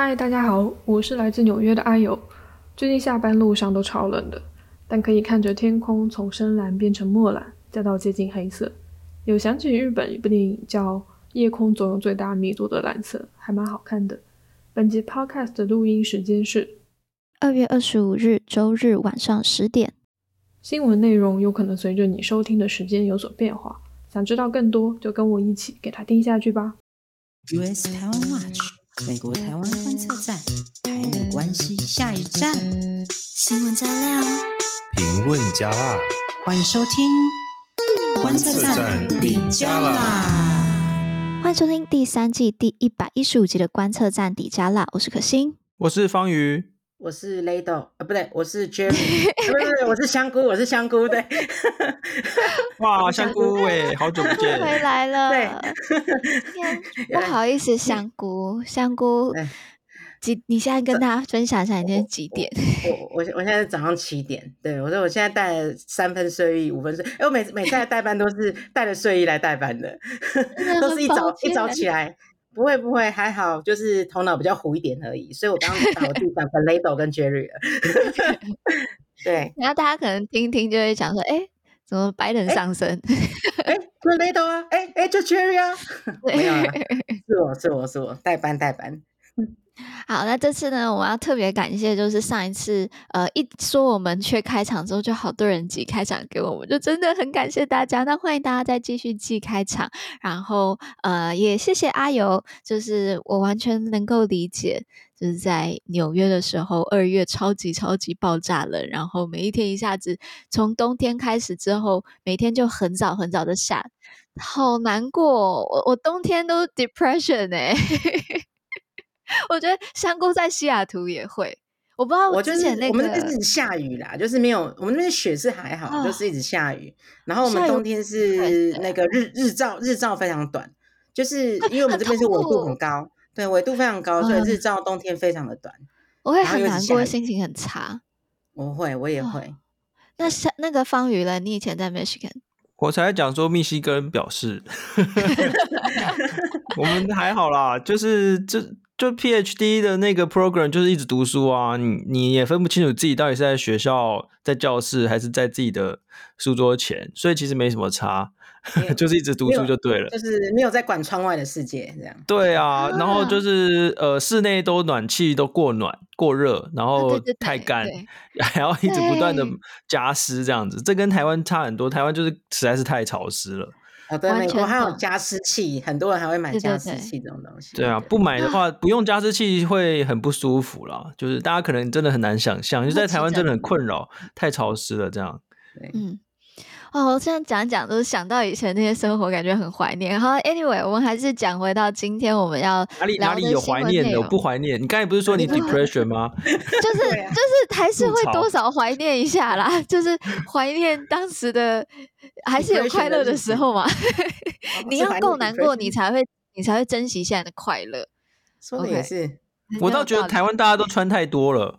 嗨，大家好，我是来自纽约的阿友。最近下班路上都超冷的，但可以看着天空从深蓝变成墨蓝，再到接近黑色，有想起日本一部电影叫《夜空总有最大密度的蓝色》，还蛮好看的。本集 Podcast 的录音时间是二月二十五日周日晚上十点。新闻内容有可能随着你收听的时间有所变化，想知道更多就跟我一起给它听下去吧。US Taiwan Watch 美国台湾观测站，台美关系下一站，新闻加料，评论加辣，欢迎收听观测站底加辣。欢迎收听第三季第一百一十五集的观测站底加辣，我是可心，我是方瑜。我是雷豆啊，不对，我是 Jerry，不是不对，我是香菇，我是香菇，对。哇，香菇哎，好久不见，回来了。对，不好意思，香菇，香菇，几？你现在跟大家分享一下，你今天几点？我我我我现在是早上七点，对，我说我现在带了三分睡衣，五分睡，哎，我每次每次来代班都是带着睡衣来代班的，都是一早一早起来。不会不会，还好，就是头脑比较糊一点而已。所以我刚刚把我自己讲成雷斗跟 Jerry 了。对，然后大家可能听听就会想说，哎，怎么白人上身？哎，是雷斗啊，哎哎，就 Jerry 啊，没有啊，是我是我是我代班代班。好，那这次呢，我要特别感谢，就是上一次，呃，一说我们缺开场之后，就好多人寄开场给我们，就真的很感谢大家。那欢迎大家再继续寄开场，然后，呃，也谢谢阿尤，就是我完全能够理解，就是在纽约的时候，二月超级超级爆炸冷，然后每一天一下子从冬天开始之后，每天就很早很早的下，好难过，我我冬天都 depression 哎、欸。我觉得香菇在西雅图也会，我不知道我之前那个我，就是、我们那边是下雨啦，就是没有我们那边雪是还好，哦、就是一直下雨。然后我们冬天是那个日日照日照非常短，就是因为我们这边是纬度很高，对纬度非常高，所以日照冬天非常的短。我会很难过，心情很差。我会，我也会。哦、那像那个方宇了，你以前在 Michigan，我才讲说密西根表示 我们还好啦，就是这。就 PhD 的那个 program 就是一直读书啊，你你也分不清楚自己到底是在学校、在教室还是在自己的书桌前，所以其实没什么差，就是一直读书就对了，就是没有在管窗外的世界这样。对啊，然后就是呃室内都暖气都过暖过热，然后太干，还要 一直不断的加湿这样子，这跟台湾差很多，台湾就是实在是太潮湿了。哦，对，美国还有加湿器，很多人还会买加湿器这种东西。对啊，不买的话，不用加湿器会很不舒服啦。就是大家可能真的很难想象，就在台湾真的很困扰，太潮湿了这样。对，嗯。哦，我现在讲讲都是想到以前那些生活，感觉很怀念。好，Anyway，我们还是讲回到今天我们要哪里哪里有怀念的，我不怀念。你刚才不是说你 depression 吗？就是就是还是会多少怀念一下啦，就是怀念当时的，还是有快乐的时候嘛。你要够难过，你才会你才会珍惜现在的快乐。说的也是，okay, 我倒觉得台湾大家都穿太多了。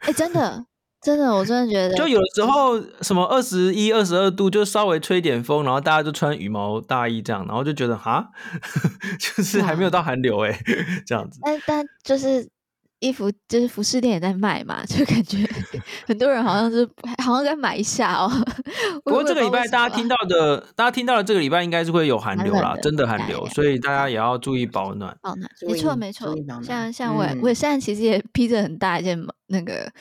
哎、欸，真的。真的，我真的觉得，就有的时候什么二十一、二十二度，就稍微吹点风，然后大家就穿羽毛大衣这样，然后就觉得哈，就是还没有到寒流哎，这样子。但但就是衣服，就是服饰店也在卖嘛，就感觉 很多人好像是好像该买一下哦。不过这个礼拜大家听到的，大家听到的这个礼拜应该是会有寒流啦，真的寒流，所以大家也要注意保暖。保暖，没错没错。像像我，我现在其实也披着很大一件那个。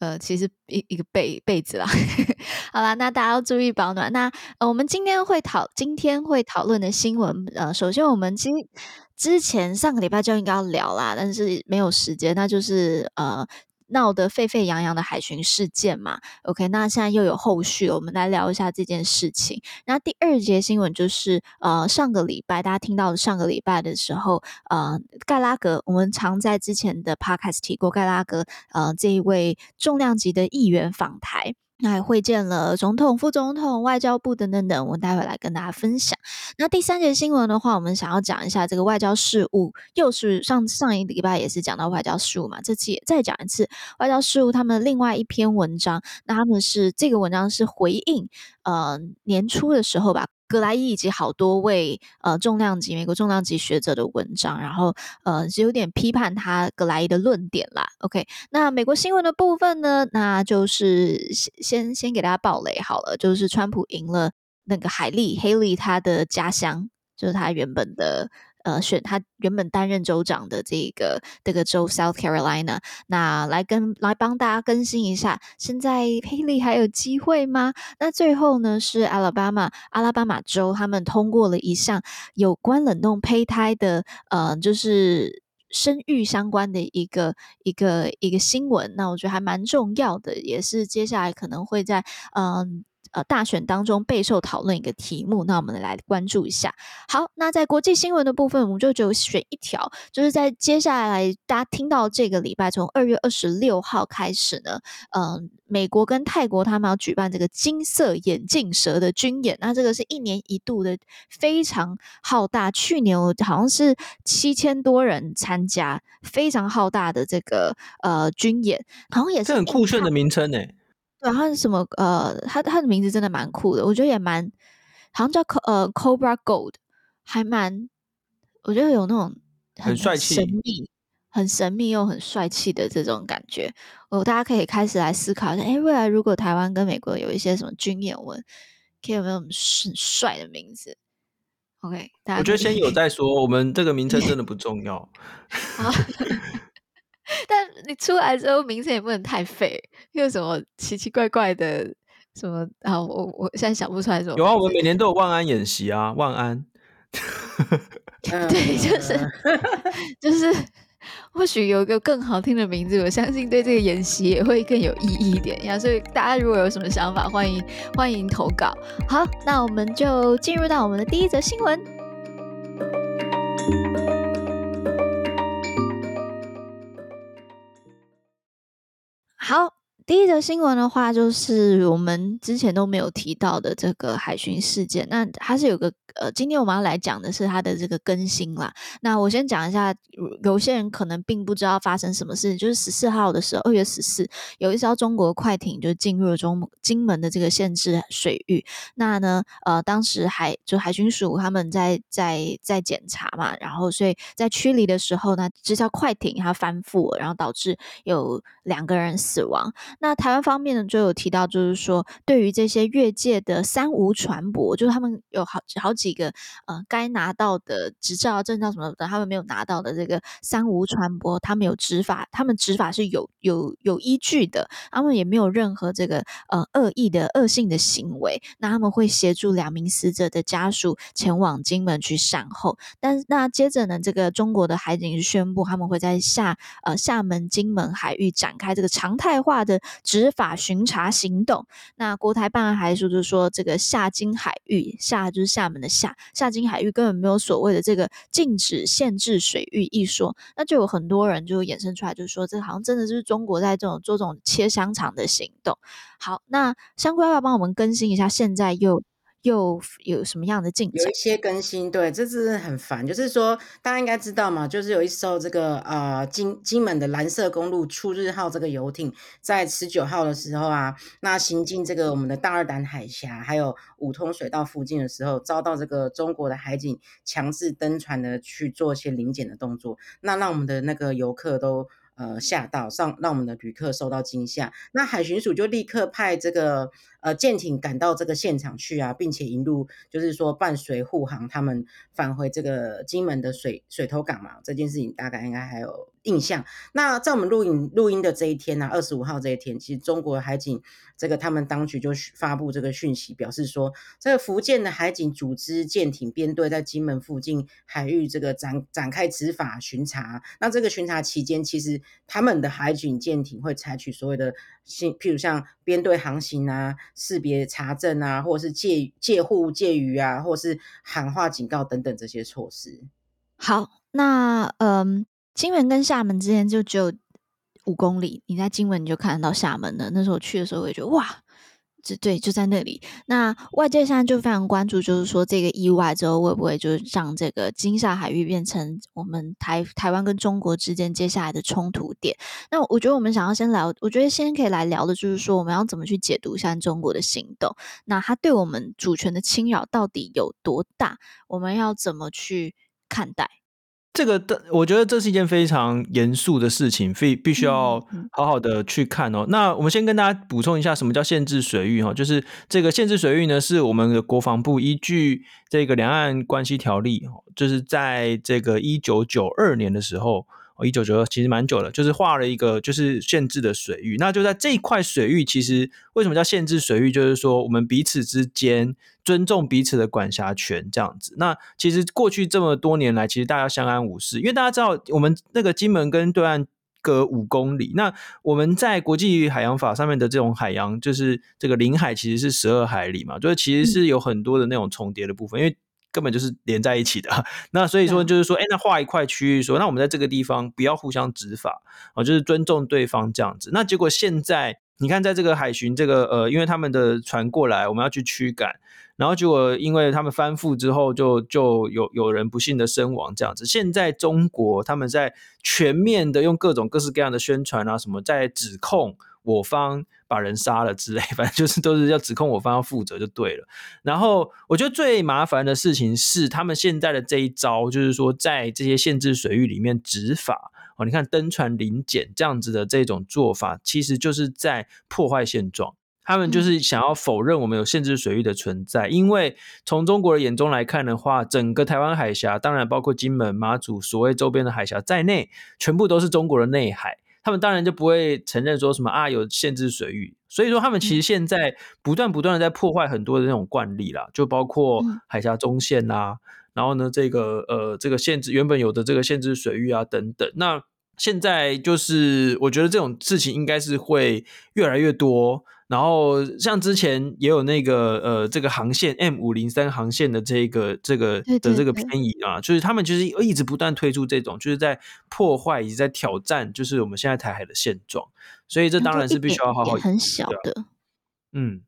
呃，其实一一个被被子啦，好啦，那大家要注意保暖。那呃，我们今天会讨今天会讨论的新闻，呃，首先我们今之前上个礼拜就应该要聊啦，但是没有时间，那就是呃。闹得沸沸扬扬的海巡事件嘛，OK，那现在又有后续，我们来聊一下这件事情。那第二节新闻就是，呃，上个礼拜大家听到的上个礼拜的时候，呃，盖拉格，我们常在之前的 Podcast 提过盖拉格，呃，这一位重量级的议员访台。还会见了总统、副总统、外交部等等等，我待会来跟大家分享。那第三节新闻的话，我们想要讲一下这个外交事务，又是上上一礼拜也是讲到外交事务嘛，这次也再讲一次外交事务。他们另外一篇文章，那他们是这个文章是回应，呃，年初的时候吧。格莱伊以及好多位呃重量级美国重量级学者的文章，然后呃是有点批判他格莱伊的论点啦。OK，那美国新闻的部分呢，那就是先先给大家爆雷好了，就是川普赢了那个海莉 Haley 他的家乡，就是他原本的。呃，选他原本担任州长的这个这个州 South Carolina，那来跟来帮大家更新一下，现在黑利还有机会吗？那最后呢是阿拉巴马阿拉巴马州，他们通过了一项有关冷冻胚胎的呃，就是生育相关的一个一个一个新闻，那我觉得还蛮重要的，也是接下来可能会在嗯。呃呃，大选当中备受讨论一个题目，那我们来关注一下。好，那在国际新闻的部分，我们就只有选一条，就是在接下来大家听到这个礼拜，从二月二十六号开始呢，嗯、呃，美国跟泰国他们要举办这个金色眼镜蛇的军演，那这个是一年一度的，非常浩大。去年我好像是七千多人参加，非常浩大的这个呃军演，好像也是很酷炫的名称呢。然后是什么？呃，他他的名字真的蛮酷的，我觉得也蛮，好像叫呃 Cobra Gold，还蛮，我觉得有那种很帅气、神秘、很神秘又很帅气的这种感觉。哦，大家可以开始来思考一下，哎，未来如果台湾跟美国有一些什么军演文，可以有没有很帅的名字？OK，大家我觉得先有再说，我们这个名称真的不重要。好。但你出来之后，名声也不能太废，有什么奇奇怪怪的什么啊？我我现在想不出来什么。有啊，我们每年都有万安演习啊，万安。对，就是 就是，或许有一个更好听的名字，我相信对这个演习也会更有意义一点呀。所以大家如果有什么想法，欢迎欢迎投稿。好，那我们就进入到我们的第一则新闻。好。第一则新闻的话，就是我们之前都没有提到的这个海巡事件。那它是有个呃，今天我们要来讲的是它的这个更新啦。那我先讲一下，有些人可能并不知道发生什么事。就是十四号的时候，二月十四，有一艘中国快艇就进入了中金门的这个限制水域。那呢，呃，当时海就海巡署他们在在在检查嘛，然后所以在驱离的时候呢，这艘快艇它翻覆，然后导致有两个人死亡。那台湾方面呢，就有提到，就是说，对于这些越界的三无船舶，就是他们有好好几个呃该拿到的执照、证照什么的，他们没有拿到的这个三无船舶，他们有执法，他们执法是有有有依据的，他们也没有任何这个呃恶意的恶性的行为。那他们会协助两名死者的家属前往金门去善后。但是那接着呢，这个中国的海警宣布，他们会在厦呃厦门、金门海域展开这个常态化的。执法巡查行动，那国台办还说，就是说这个夏津海域，夏就是厦门的夏，夏津海域根本没有所谓的这个禁止限制水域一说，那就有很多人就衍生出来，就是说这好像真的就是中国在这种做这种切香肠的行动。好，那香菇要不要帮我们更新一下？现在又。又有什么样的进展？有一些更新，对，这是很烦。就是说，大家应该知道嘛，就是有一艘这个呃金金门的蓝色公路出日号这个游艇，在十九号的时候啊，那行进这个我们的大二胆海峡还有五通水道附近的时候，遭到这个中国的海警强制登船的去做一些临检的动作，那让我们的那个游客都。呃，吓到上，让我们的旅客受到惊吓。那海巡署就立刻派这个呃舰艇赶到这个现场去啊，并且引路，就是说伴随护航他们返回这个金门的水水头港嘛。这件事情大概应该还有印象。那在我们录影录音的这一天呢、啊，二十五号这一天，其实中国海警这个他们当局就发布这个讯息，表示说，这个福建的海警组织舰艇编队在金门附近海域这个展展开执法巡查。那这个巡查期间，其实他们的海警舰艇会采取所谓的，譬如像编队航行啊、识别查证啊，或者是介介护介于啊，或者是喊话警告等等这些措施。好，那嗯。金门跟厦门之间就只有五公里，你在金门你就看得到厦门了。那时候去的时候，我也觉得哇，这对就在那里。那外界现在就非常关注，就是说这个意外之后会不会就是让这个金厦海域变成我们台台湾跟中国之间接下来的冲突点？那我觉得我们想要先聊，我觉得先可以来聊的就是说，我们要怎么去解读现在中国的行动？那它对我们主权的侵扰到底有多大？我们要怎么去看待？这个的，我觉得这是一件非常严肃的事情，必必须要好好的去看哦。那我们先跟大家补充一下，什么叫限制水域？哈，就是这个限制水域呢，是我们的国防部依据这个两岸关系条例，就是在这个一九九二年的时候。哦，一九九二其实蛮久了，就是画了一个就是限制的水域。那就在这一块水域，其实为什么叫限制水域？就是说我们彼此之间尊重彼此的管辖权这样子。那其实过去这么多年来，其实大家相安无事，因为大家知道我们那个金门跟对岸隔五公里，那我们在国际海洋法上面的这种海洋，就是这个领海其实是十二海里嘛，就是其实是有很多的那种重叠的部分，因为。根本就是连在一起的，那所以说就是说，哎，那画一块区域说，那我们在这个地方不要互相执法啊，就是尊重对方这样子。那结果现在你看，在这个海巡这个呃，因为他们的船过来，我们要去驱赶，然后结果因为他们翻覆之后就，就有有人不幸的身亡这样子。现在中国他们在全面的用各种各式各样的宣传啊，什么在指控。我方把人杀了之类，反正就是都是要指控我方要负责就对了。然后我觉得最麻烦的事情是，他们现在的这一招，就是说在这些限制水域里面执法哦，你看登船临检这样子的这种做法，其实就是在破坏现状。他们就是想要否认我们有限制水域的存在，因为从中国的眼中来看的话，整个台湾海峡，当然包括金门、马祖所谓周边的海峡在内，全部都是中国的内海。他们当然就不会承认说什么啊有限制水域，所以说他们其实现在不断不断的在破坏很多的那种惯例啦，就包括海峡中线啊，然后呢这个呃这个限制原本有的这个限制水域啊等等，那现在就是我觉得这种事情应该是会越来越多。然后像之前也有那个呃这个航线 M 五零三航线的这个这个的这个偏移啊，就是他们就是一直不断推出这种，就是在破坏以及在挑战，就是我们现在台海的现状。所以这当然是必须要好好很小的，嗯，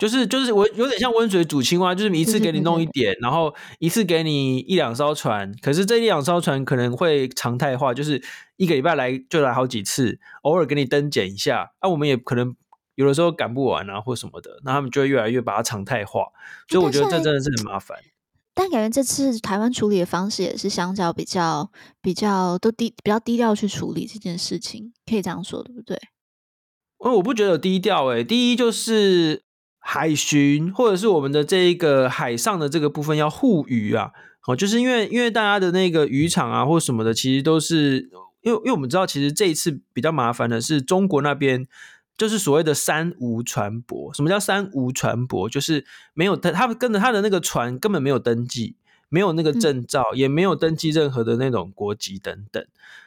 就是就是我有点像温水煮青蛙，就是一次给你弄一点，然后一次给你一两艘船，可是这一两艘船可能会常态化，就是一个礼拜来就来好几次，偶尔给你登检一下，那、啊、我们也可能。有的时候赶不完啊，或什么的，那他们就会越来越把它常态化，所以我觉得这真的是很麻烦。但感觉这次台湾处理的方式也是相较比较比较都低比较低调去处理这件事情，可以这样说对不对？哦，我不觉得有低调诶、欸。第一就是海巡或者是我们的这一个海上的这个部分要护渔啊，哦，就是因为因为大家的那个渔场啊或什么的，其实都是因为因为我们知道，其实这一次比较麻烦的是中国那边。就是所谓的三无船舶。什么叫三无船舶？就是没有他，他跟着他的那个船根本没有登记，没有那个证照，嗯、也没有登记任何的那种国籍等等。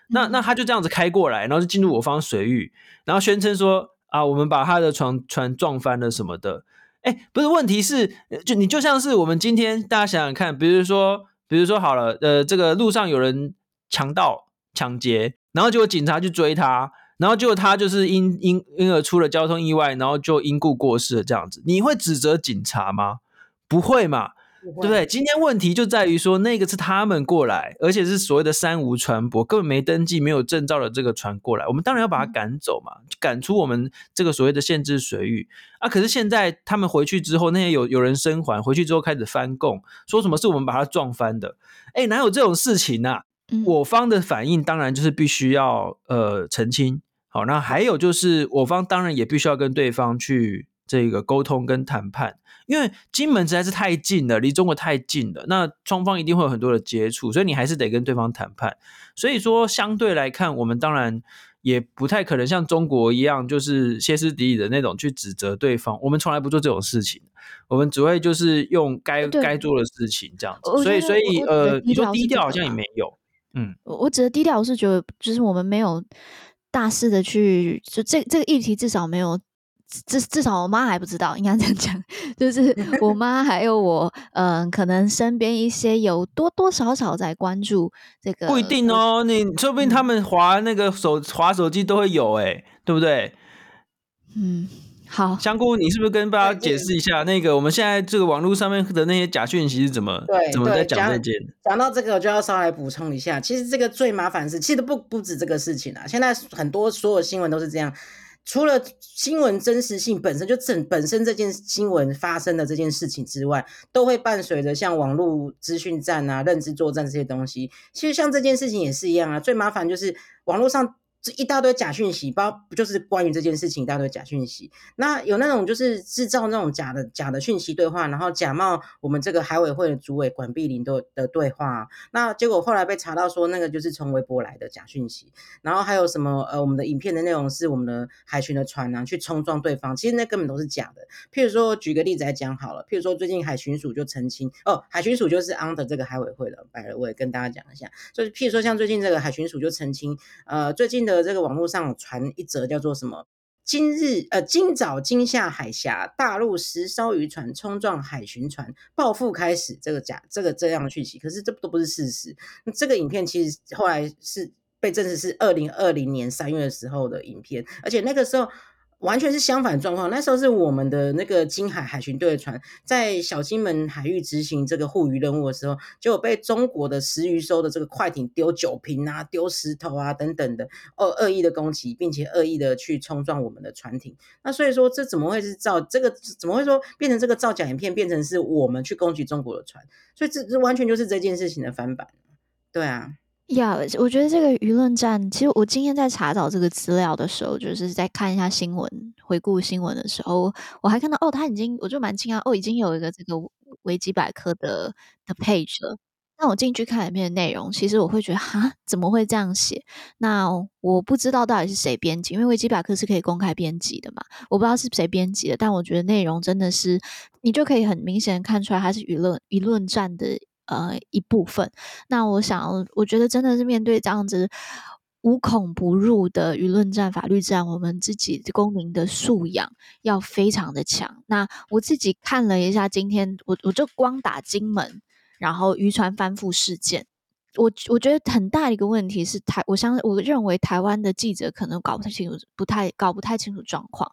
那那他就这样子开过来，然后就进入我方水域，然后宣称说啊，我们把他的船船撞翻了什么的。哎，不是，问题是，就你就像是我们今天大家想想看，比如说，比如说好了，呃，这个路上有人强盗抢劫，然后结果警察去追他。然后就他就是因因因而出了交通意外，然后就因故过世了这样子，你会指责警察吗？不会嘛，对不对？今天问题就在于说，那个是他们过来，而且是所谓的三无船舶，根本没登记、没有证照的这个船过来，我们当然要把它赶走嘛，赶出我们这个所谓的限制水域啊。可是现在他们回去之后，那些有有人生还回去之后开始翻供，说什么是我们把他撞翻的？哎，哪有这种事情啊？我方的反应当然就是必须要呃澄清。好，那还有就是，我方当然也必须要跟对方去这个沟通跟谈判，因为金门实在是太近了，离中国太近了，那双方一定会有很多的接触，所以你还是得跟对方谈判。所以说，相对来看，我们当然也不太可能像中国一样，就是歇斯底里的那种去指责对方。我们从来不做这种事情，我们只会就是用该该做的事情这样子。所以，所以呃，你说低调好像也没有，嗯，我我指的低调，我是觉得就是我们没有。大肆的去，就这这个议题至少没有，至至少我妈还不知道，应该这样讲，就是我 妈还有我，嗯、呃，可能身边一些有多多少少在关注这个，不一定哦，你说不定他们划那个手滑手机都会有，哎，对不对？嗯。好，香菇，你是不是跟大家解释一下那个我们现在这个网络上面的那些假讯息是怎么对怎么在讲这件？讲到这个，我就要稍微补充一下，其实这个最麻烦是，其实不不止这个事情啊，现在很多所有新闻都是这样。除了新闻真实性本身就整本身这件新闻发生的这件事情之外，都会伴随着像网络资讯战啊、认知作战这些东西。其实像这件事情也是一样啊，最麻烦就是网络上。这一大堆假讯息，包不就是关于这件事情一大堆假讯息？那有那种就是制造那种假的假的讯息对话，然后假冒我们这个海委会的主委管碧玲的的对话。那结果后来被查到说那个就是从微博来的假讯息。然后还有什么呃，我们的影片的内容是我们的海巡的船啊去冲撞对方，其实那根本都是假的。譬如说举个例子来讲好了，譬如说最近海巡署就澄清哦，海巡署就是 under 这个海委会的，来了我也跟大家讲一下。就是譬如说像最近这个海巡署就澄清，呃，最近的。这个网络上传一则叫做什么？今日呃，今早金夏海峡，大陆十艘渔船冲撞海巡船，报复开始。这个假，这个这样的讯息，可是这都不是事实。这个影片其实后来是被证实是二零二零年三月的时候的影片，而且那个时候。完全是相反状况。那时候是我们的那个金海海巡队的船在小金门海域执行这个护渔任务的时候，就有被中国的食鱼艘的这个快艇丢酒瓶啊、丢石头啊等等的恶恶意的攻击，并且恶意的去冲撞我们的船艇。那所以说，这怎么会是造这个？怎么会说变成这个造假影片，变成是我们去攻击中国的船？所以这这完全就是这件事情的翻版。对啊。呀我觉得这个舆论战，其实我今天在查找这个资料的时候，就是在看一下新闻，回顾新闻的时候，我还看到哦，他已经，我就蛮惊讶，哦，已经有一个这个维基百科的的 page 了。那我进去看里面的内容，其实我会觉得，哈，怎么会这样写？那我不知道到底是谁编辑，因为维基百科是可以公开编辑的嘛，我不知道是谁编辑的，但我觉得内容真的是，你就可以很明显看出来，它是舆论舆论战的。呃，一部分。那我想，我觉得真的是面对这样子无孔不入的舆论战、法律战，我们自己公民的素养要非常的强。那我自己看了一下，今天我我就光打金门，然后渔船翻覆事件，我我觉得很大一个问题是台，我相我认为台湾的记者可能搞不太清楚，不太搞不太清楚状况。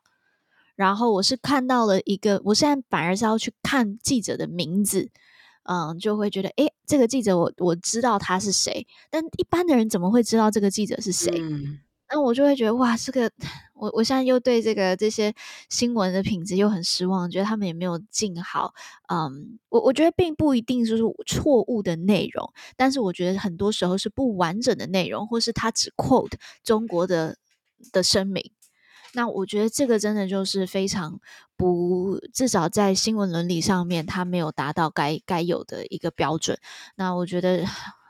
然后我是看到了一个，我现在反而是要去看记者的名字。嗯，就会觉得，诶，这个记者我我知道他是谁，但一般的人怎么会知道这个记者是谁？嗯，那我就会觉得，哇，这个我我现在又对这个这些新闻的品质又很失望，觉得他们也没有尽好。嗯，我我觉得并不一定就是错误的内容，但是我觉得很多时候是不完整的内容，或是他只 quote 中国的的声明。那我觉得这个真的就是非常不，至少在新闻伦理上面，它没有达到该该有的一个标准。那我觉得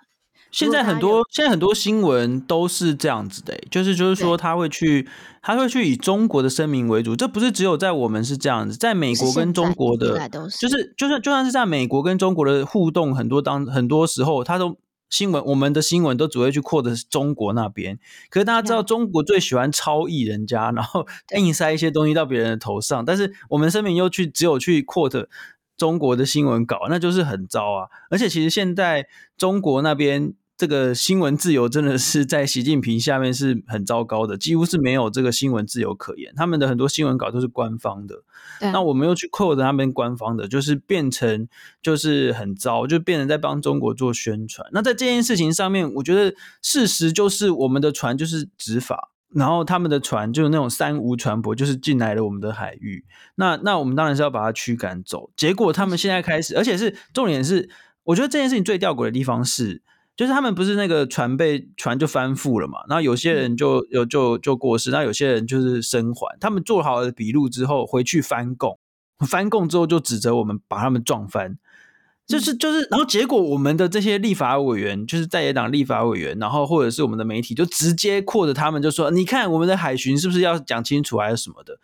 现在很多现在很多新闻都是这样子的，就是就是说他会去他会去以中国的声明为主，这不是只有在我们是这样子，在美国跟中国的，就是就算就算是在美国跟中国的互动，很多当很多时候他都。新闻，我们的新闻都只会去 quote 中国那边，可是大家知道中国最喜欢超译人家，然后 硬塞一些东西到别人的头上，但是我们声明又去只有去 quote 中国的新闻稿，那就是很糟啊！而且其实现在中国那边。这个新闻自由真的是在习近平下面是很糟糕的，几乎是没有这个新闻自由可言。他们的很多新闻稿都是官方的，那我们又去 quote 他们官方的，就是变成就是很糟，就变成在帮中国做宣传。那在这件事情上面，我觉得事实就是我们的船就是执法，然后他们的船就是那种三无船舶，就是进来了我们的海域。那那我们当然是要把它驱赶走。结果他们现在开始，而且是重点是，我觉得这件事情最吊诡的地方是。就是他们不是那个船被船就翻覆了嘛，然后有些人就有就就过世，那有些人就是生还。他们做好了笔录之后回去翻供，翻供之后就指责我们把他们撞翻，就是就是，然后结果我们的这些立法委员，就是在野党立法委员，然后或者是我们的媒体，就直接扩着他们就说，你看我们的海巡是不是要讲清楚还是什么的？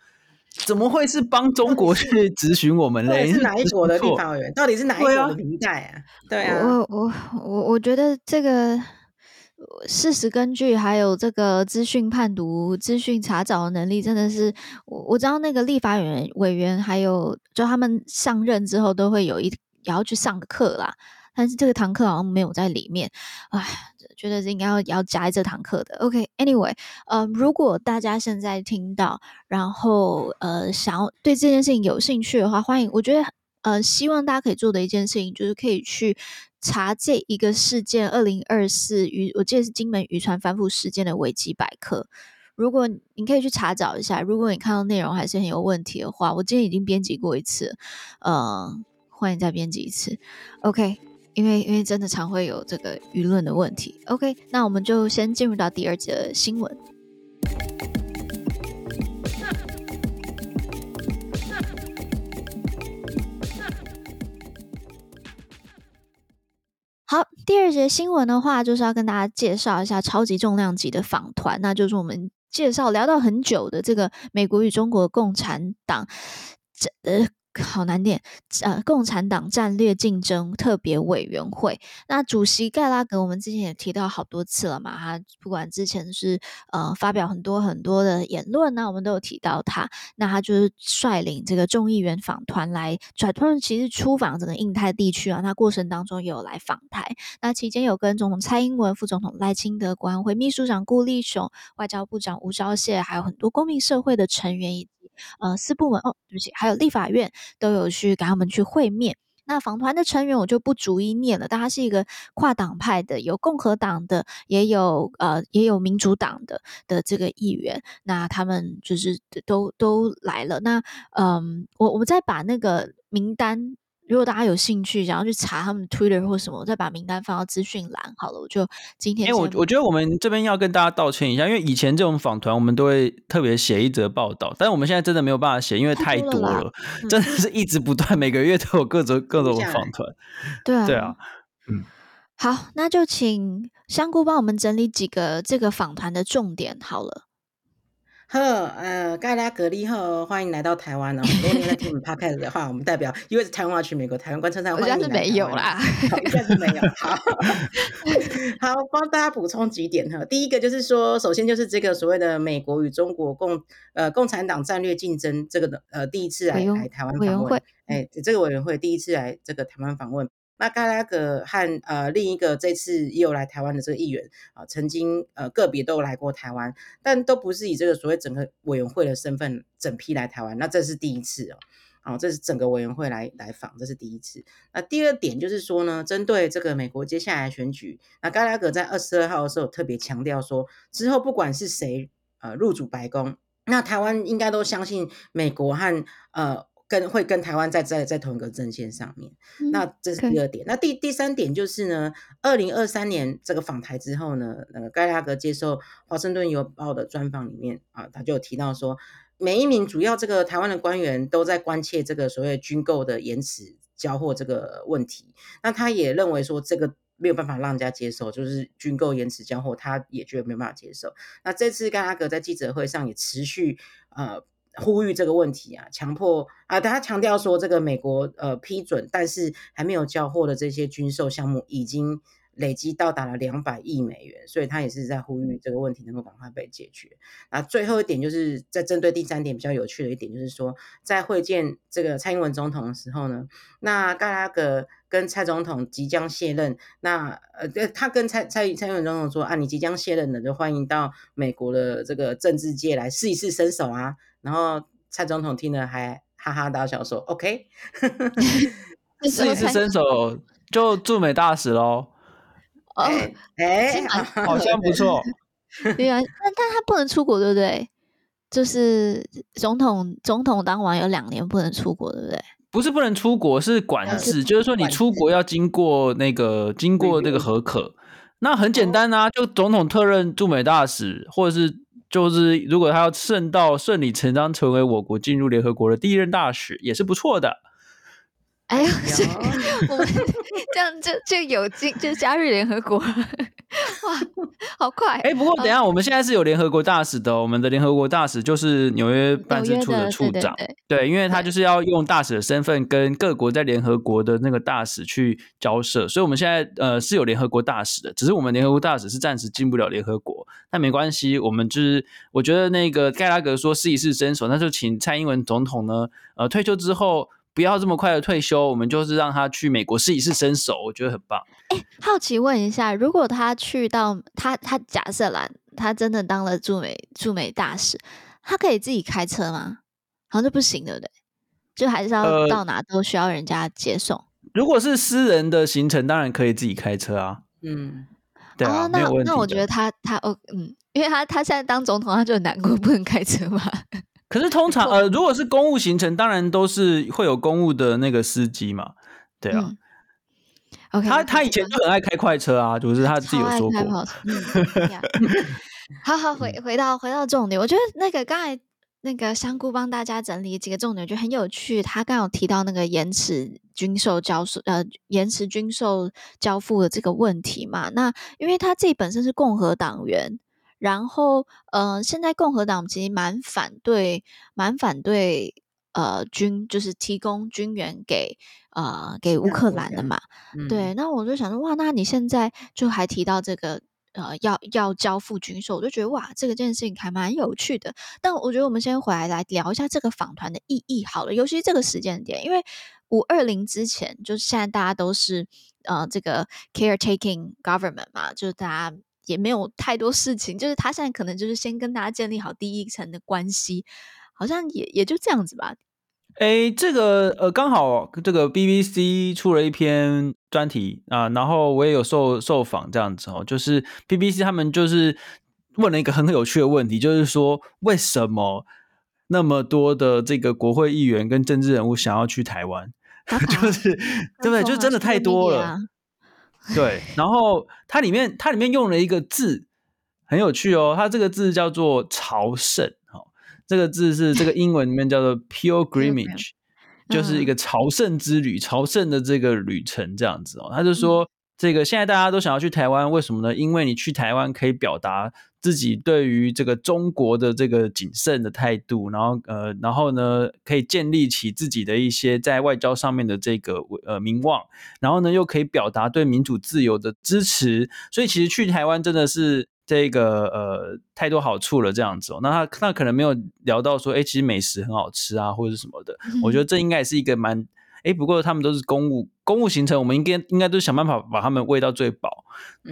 怎么会是帮中国去质询我们嘞？是 哪一国的立法委员？到底是哪一国的平台啊？对啊，我我我我觉得这个事实根据还有这个资讯判读、资讯查找的能力，真的是我我知道那个立法委员委员还有就他们上任之后都会有一也要去上个课啦。但是这个堂课好像没有在里面，唉，觉得应该要要加这堂课的。OK，Anyway，、okay, 呃，如果大家现在听到，然后呃想要对这件事情有兴趣的话，欢迎，我觉得呃希望大家可以做的一件事情就是可以去查这一个事件二零二四渔，我记得是金门渔船翻覆事件的维基百科。如果你可以去查找一下，如果你看到内容还是很有问题的话，我今天已经编辑过一次，呃，欢迎再编辑一次。OK，因为因为真的常会有这个舆论的问题。OK，那我们就先进入到第二节新闻。好，第二节新闻的话，就是要跟大家介绍一下超级重量级的访团，那就是我们。介绍聊到很久的这个美国与中国共产党，这呃。好难点，呃，共产党战略竞争特别委员会，那主席盖拉格，我们之前也提到好多次了嘛，他不管之前是呃发表很多很多的言论那，我们都有提到他，那他就是率领这个众议员访团来，转团其实出访整个印太地区啊，那过程当中也有来访台，那期间有跟总统蔡英文、副总统赖清德、国安会秘书长顾立雄、外交部长吴钊燮，还有很多公民社会的成员。呃，四部门哦，对不起，还有立法院都有去给他们去会面。那访团的成员我就不逐一念了，但他是一个跨党派的，有共和党的，也有呃，也有民主党的的这个议员。那他们就是都都来了。那嗯，我我再把那个名单。如果大家有兴趣，想要去查他们 Twitter 或什么，我再把名单放到资讯栏好了。我就今天，因为我我觉得我们这边要跟大家道歉一下，因为以前这种访团我们都会特别写一则报道，但是我们现在真的没有办法写，因为太多了，了真的是一直不断，每个月都有各种各种访团。对啊，对啊，嗯，好，那就请香菇帮我们整理几个这个访团的重点好了。呵，呃，盖拉格利呵，欢迎来到台湾哦。如果你在听我们 podcast 的话，我们代表因为是台湾去美国台湾观测站，欢迎你来。没有啦，应该是没有。好，好，帮大家补充几点哈。第一个就是说，首先就是这个所谓的美国与中国共呃共产党战略竞争这个的呃第一次来来台湾访问，哎，这个委员会第一次来这个台湾访问。那盖拉格和呃另一个这次也有来台湾的这个议员啊，曾经呃个别都有来过台湾，但都不是以这个所谓整个委员会的身份整批来台湾，那这是第一次哦，啊，这是整个委员会来来访，这是第一次。那第二点就是说呢，针对这个美国接下来选举，那盖拉格在二十二号的时候特别强调说，之后不管是谁呃入主白宫，那台湾应该都相信美国和呃。跟会跟台湾在在在同一个阵线上面，嗯、那这是第二点。那第第三点就是呢，二零二三年这个访台之后呢，那个盖拉格接受华盛顿邮报的专访里面啊，他就有提到说，每一名主要这个台湾的官员都在关切这个所谓军购的延迟交货这个问题。那他也认为说，这个没有办法让人家接受，就是军购延迟交货，他也觉得没有办法接受。那这次盖拉格在记者会上也持续呃。呼吁这个问题啊，强迫啊，他强调说，这个美国呃批准，但是还没有交货的这些军售项目，已经累积到达了两百亿美元，所以他也是在呼吁这个问题能够赶快被解决。那最后一点就是在针对第三点比较有趣的一点，就是说在会见这个蔡英文总统的时候呢，那盖拉格跟蔡总统即将卸任，那呃他跟蔡蔡蔡英文总统说啊，你即将卸任了，就欢迎到美国的这个政治界来试一试身手啊。然后蔡总统听了还哈哈大笑说：“OK，试一次伸手就驻美大使喽。”哦，哎，哎好像不错。对啊，但但他不能出国，对不对？就是总统总统当完有两年不能出国，对不对？不是不能出国，是管制，就是说你出国要经过那个经过那个核可。那很简单啊，就总统特任驻美大使，或者是。就是如果他要顺道顺理成章成为我国进入联合国的第一任大使，也是不错的。哎呀，我们 这样就就有进就加入联合国，哇，好快！哎、欸，不过等一下，我们现在是有联合国大使的，我们的联合国大使就是纽约办事处的处长，对，因为他就是要用大使的身份跟各国在联合国的那个大使去交涉，所以我们现在呃是有联合国大使的，只是我们联合国大使是暂时进不了联合国，但没关系，我们就是我觉得那个盖拉格说试一试身手，那就请蔡英文总统呢，呃，退休之后。不要这么快的退休，我们就是让他去美国试一试身手，我觉得很棒。哎，好奇问一下，如果他去到他他假设啦，他真的当了驻美驻美大使，他可以自己开车吗？好像就不行，对不对？就还是要到哪都需要人家接送。呃、如果是私人的行程，当然可以自己开车啊。嗯，对啊，哦、那那我觉得他他哦嗯，因为他他现在当总统，他就很难过，不能开车嘛。可是通常呃，如果是公务行程，当然都是会有公务的那个司机嘛，对啊。嗯、OK，他他以前就很爱开快车啊，就是他自己有说过。好好回回到回到重点，我觉得那个刚才那个香菇帮大家整理几个重点，就很有趣。他刚有提到那个延迟军售交付呃延迟军售交付的这个问题嘛，那因为他自己本身是共和党员。然后，呃，现在共和党其实蛮反对，蛮反对，呃，军就是提供军援给，呃，给乌克兰的嘛。嗯、对，那我就想说，哇，那你现在就还提到这个，呃，要要交付军售，我就觉得哇，这个件事情还蛮有趣的。但我觉得我们先回来来聊一下这个访团的意义好了，尤其是这个时间点，因为五二零之前，就是现在大家都是，呃，这个 caretaking government 嘛，就是大家。也没有太多事情，就是他现在可能就是先跟大家建立好第一层的关系，好像也也就这样子吧。哎，这个呃，刚好这个 BBC 出了一篇专题啊，然后我也有受受访这样子哦，就是 BBC 他们就是问了一个很有趣的问题，就是说为什么那么多的这个国会议员跟政治人物想要去台湾，就是对不对？就真的太多了。对，然后它里面它里面用了一个字很有趣哦，它这个字叫做朝圣，哦，这个字是这个英文里面叫做 pilgrimage，就是一个朝圣之旅，朝圣的这个旅程这样子哦。他就说，这个现在大家都想要去台湾，为什么呢？因为你去台湾可以表达。自己对于这个中国的这个谨慎的态度，然后呃，然后呢，可以建立起自己的一些在外交上面的这个呃名望，然后呢，又可以表达对民主自由的支持，所以其实去台湾真的是这个呃太多好处了，这样子哦。那他那可能没有聊到说，哎，其实美食很好吃啊，或者是什么的。嗯、我觉得这应该也是一个蛮。哎，不过他们都是公务公务行程，我们应该应该都是想办法把他们喂到最饱，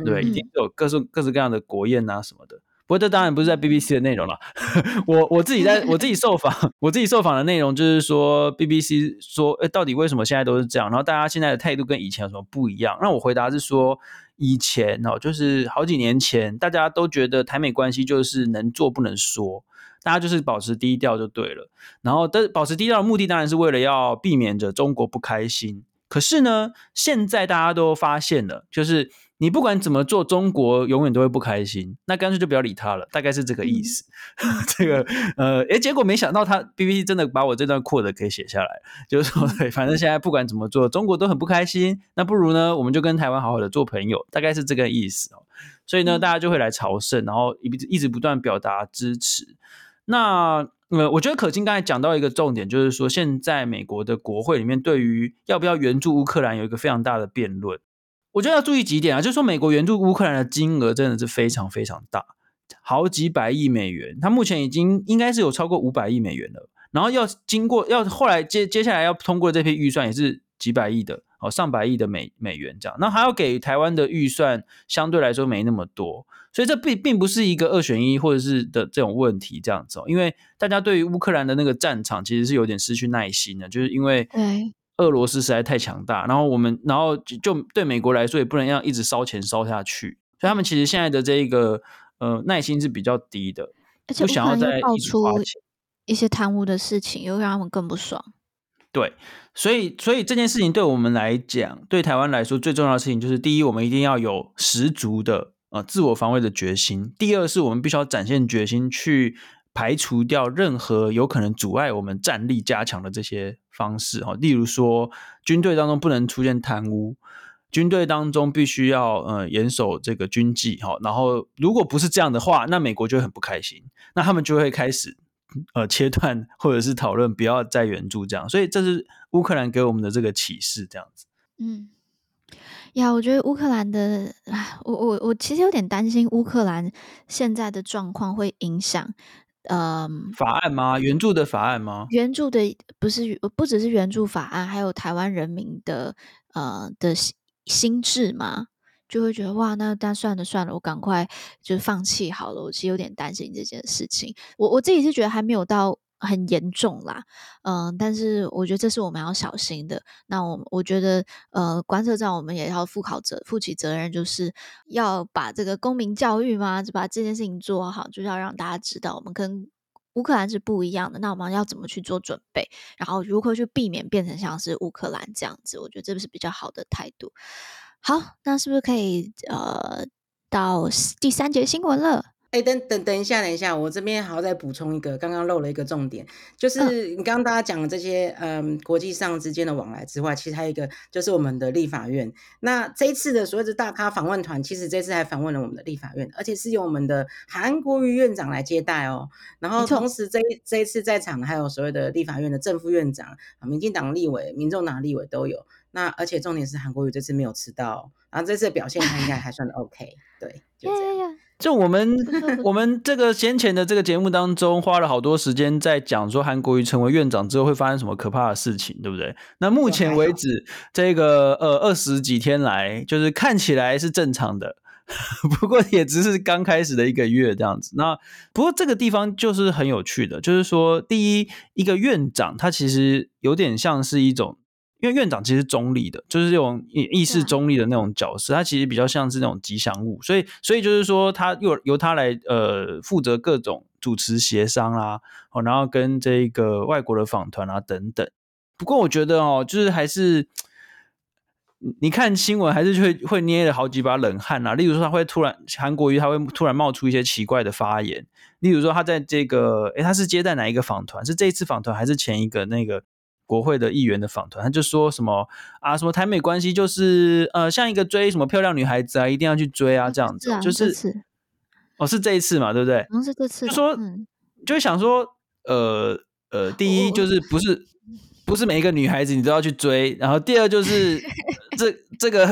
对，一定有各式各式各样的国宴啊什么的。不过这当然不是在 BBC 的内容了，我我自己在我自己受访，我自己受访的内容就是说 BBC 说，哎，到底为什么现在都是这样？然后大家现在的态度跟以前有什么不一样？那我回答是说，以前哦，就是好几年前，大家都觉得台美关系就是能做不能说。大家就是保持低调就对了，然后但保持低调的目的当然是为了要避免着中国不开心。可是呢，现在大家都发现了，就是你不管怎么做，中国永远都会不开心。那干脆就不要理他了，大概是这个意思。嗯、这个呃，诶，结果没想到他 BBC 真的把我这段 quote 给写下来，就是说，对，反正现在不管怎么做，中国都很不开心。那不如呢，我们就跟台湾好好的做朋友，大概是这个意思哦。所以呢，大家就会来朝圣，然后一一直不断表达支持。那呃，我觉得可欣刚才讲到一个重点，就是说现在美国的国会里面对于要不要援助乌克兰有一个非常大的辩论。我觉得要注意几点啊，就是说美国援助乌克兰的金额真的是非常非常大，好几百亿美元，它目前已经应该是有超过五百亿美元了。然后要经过要后来接接下来要通过这批预算也是几百亿的哦，上百亿的美美元这样。那还要给台湾的预算相对来说没那么多。所以这并并不是一个二选一或者是的这种问题这样子哦，因为大家对于乌克兰的那个战场其实是有点失去耐心的，就是因为俄罗斯实在太强大，然后我们然后就对美国来说也不能让一直烧钱烧下去，所以他们其实现在的这一个呃耐心是比较低的，而且不想要再爆出一些贪污的事情，又让他们更不爽。对，所以所以这件事情对我们来讲，对台湾来说最重要的事情就是，第一，我们一定要有十足的。啊，自我防卫的决心。第二是我们必须要展现决心，去排除掉任何有可能阻碍我们战力加强的这些方式。哈，例如说，军队当中不能出现贪污，军队当中必须要呃严守这个军纪。哈，然后如果不是这样的话，那美国就很不开心，那他们就会开始呃切断或者是讨论不要再援助这样。所以这是乌克兰给我们的这个启示，这样子。嗯。呀，我觉得乌克兰的，我我我其实有点担心乌克兰现在的状况会影响嗯，法案吗？援助的法案吗？援助的不是不只是援助法案，还有台湾人民的呃的心智嘛，就会觉得哇，那那算了算了，我赶快就放弃好了。我其实有点担心这件事情，我我自己是觉得还没有到。很严重啦，嗯、但是我觉得这是我们要小心的。那我我觉得，呃，观测站我们也要负考责，负起责任，就是要把这个公民教育嘛，就把这件事情做好，就是要让大家知道我们跟乌克兰是不一样的。那我们要怎么去做准备，然后如何去避免变成像是乌克兰这样子？我觉得这个是比较好的态度。好，那是不是可以呃到第三节新闻了？哎，等等等一下，等一下，我这边还要再补充一个，刚刚漏了一个重点，就是你刚刚大家讲的这些，嗯，国际上之间的往来之外，其实还有一个就是我们的立法院。那这一次的所谓的大咖访问团，其实这次还访问了我们的立法院，而且是由我们的韩国瑜院长来接待哦。然后同时这一这一次在场的还有所谓的立法院的正副院长、民进党立委、民众党立委都有。那而且重点是韩国瑜这次没有迟到，然后这次的表现他应该还算 OK，对，就这样。就我们 我们这个先前的这个节目当中，花了好多时间在讲说韩国瑜成为院长之后会发生什么可怕的事情，对不对？那目前为止，这个呃二十几天来，就是看起来是正常的，不过也只是刚开始的一个月这样子。那不过这个地方就是很有趣的，就是说，第一，一个院长他其实有点像是一种。因为院长其实中立的，就是这种意识中立的那种角色，他其实比较像是那种吉祥物，所以所以就是说，他由由他来呃负责各种主持协商啦，哦，然后跟这个外国的访团啊等等。不过我觉得哦，就是还是你看新闻还是会会捏了好几把冷汗啊。例如说，他会突然韩国瑜他会突然冒出一些奇怪的发言，例如说他在这个诶他是接待哪一个访团？是这一次访团还是前一个那个？国会的议员的访团，他就说什么啊，什么台美关系就是呃，像一个追什么漂亮女孩子啊，一定要去追啊，这样子，就是哦，是这一次嘛，对不对？嗯，是这次。就说，就想说，呃呃，第一就是不是不是每一个女孩子你都要去追，然后第二就是 这这个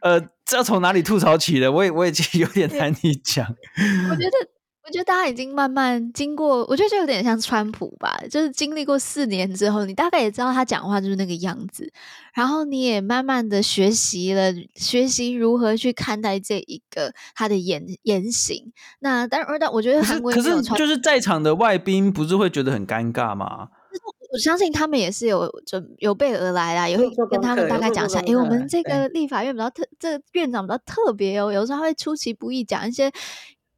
呃，这要从哪里吐槽起的，我也我也有点难以讲。我觉得。我觉得大家已经慢慢经过，我觉得就有点像川普吧，就是经历过四年之后，你大概也知道他讲话就是那个样子，然后你也慢慢的学习了，学习如何去看待这一个他的言言行。那当然，但我觉得韩国可是就是在场的外宾不是会觉得很尴尬吗？我相信他们也是有准有备而来啦，也会跟他们大概讲一下，哎，我们这个立法院比较特，这个院长比较特别哦，有时候他会出其不意讲一些。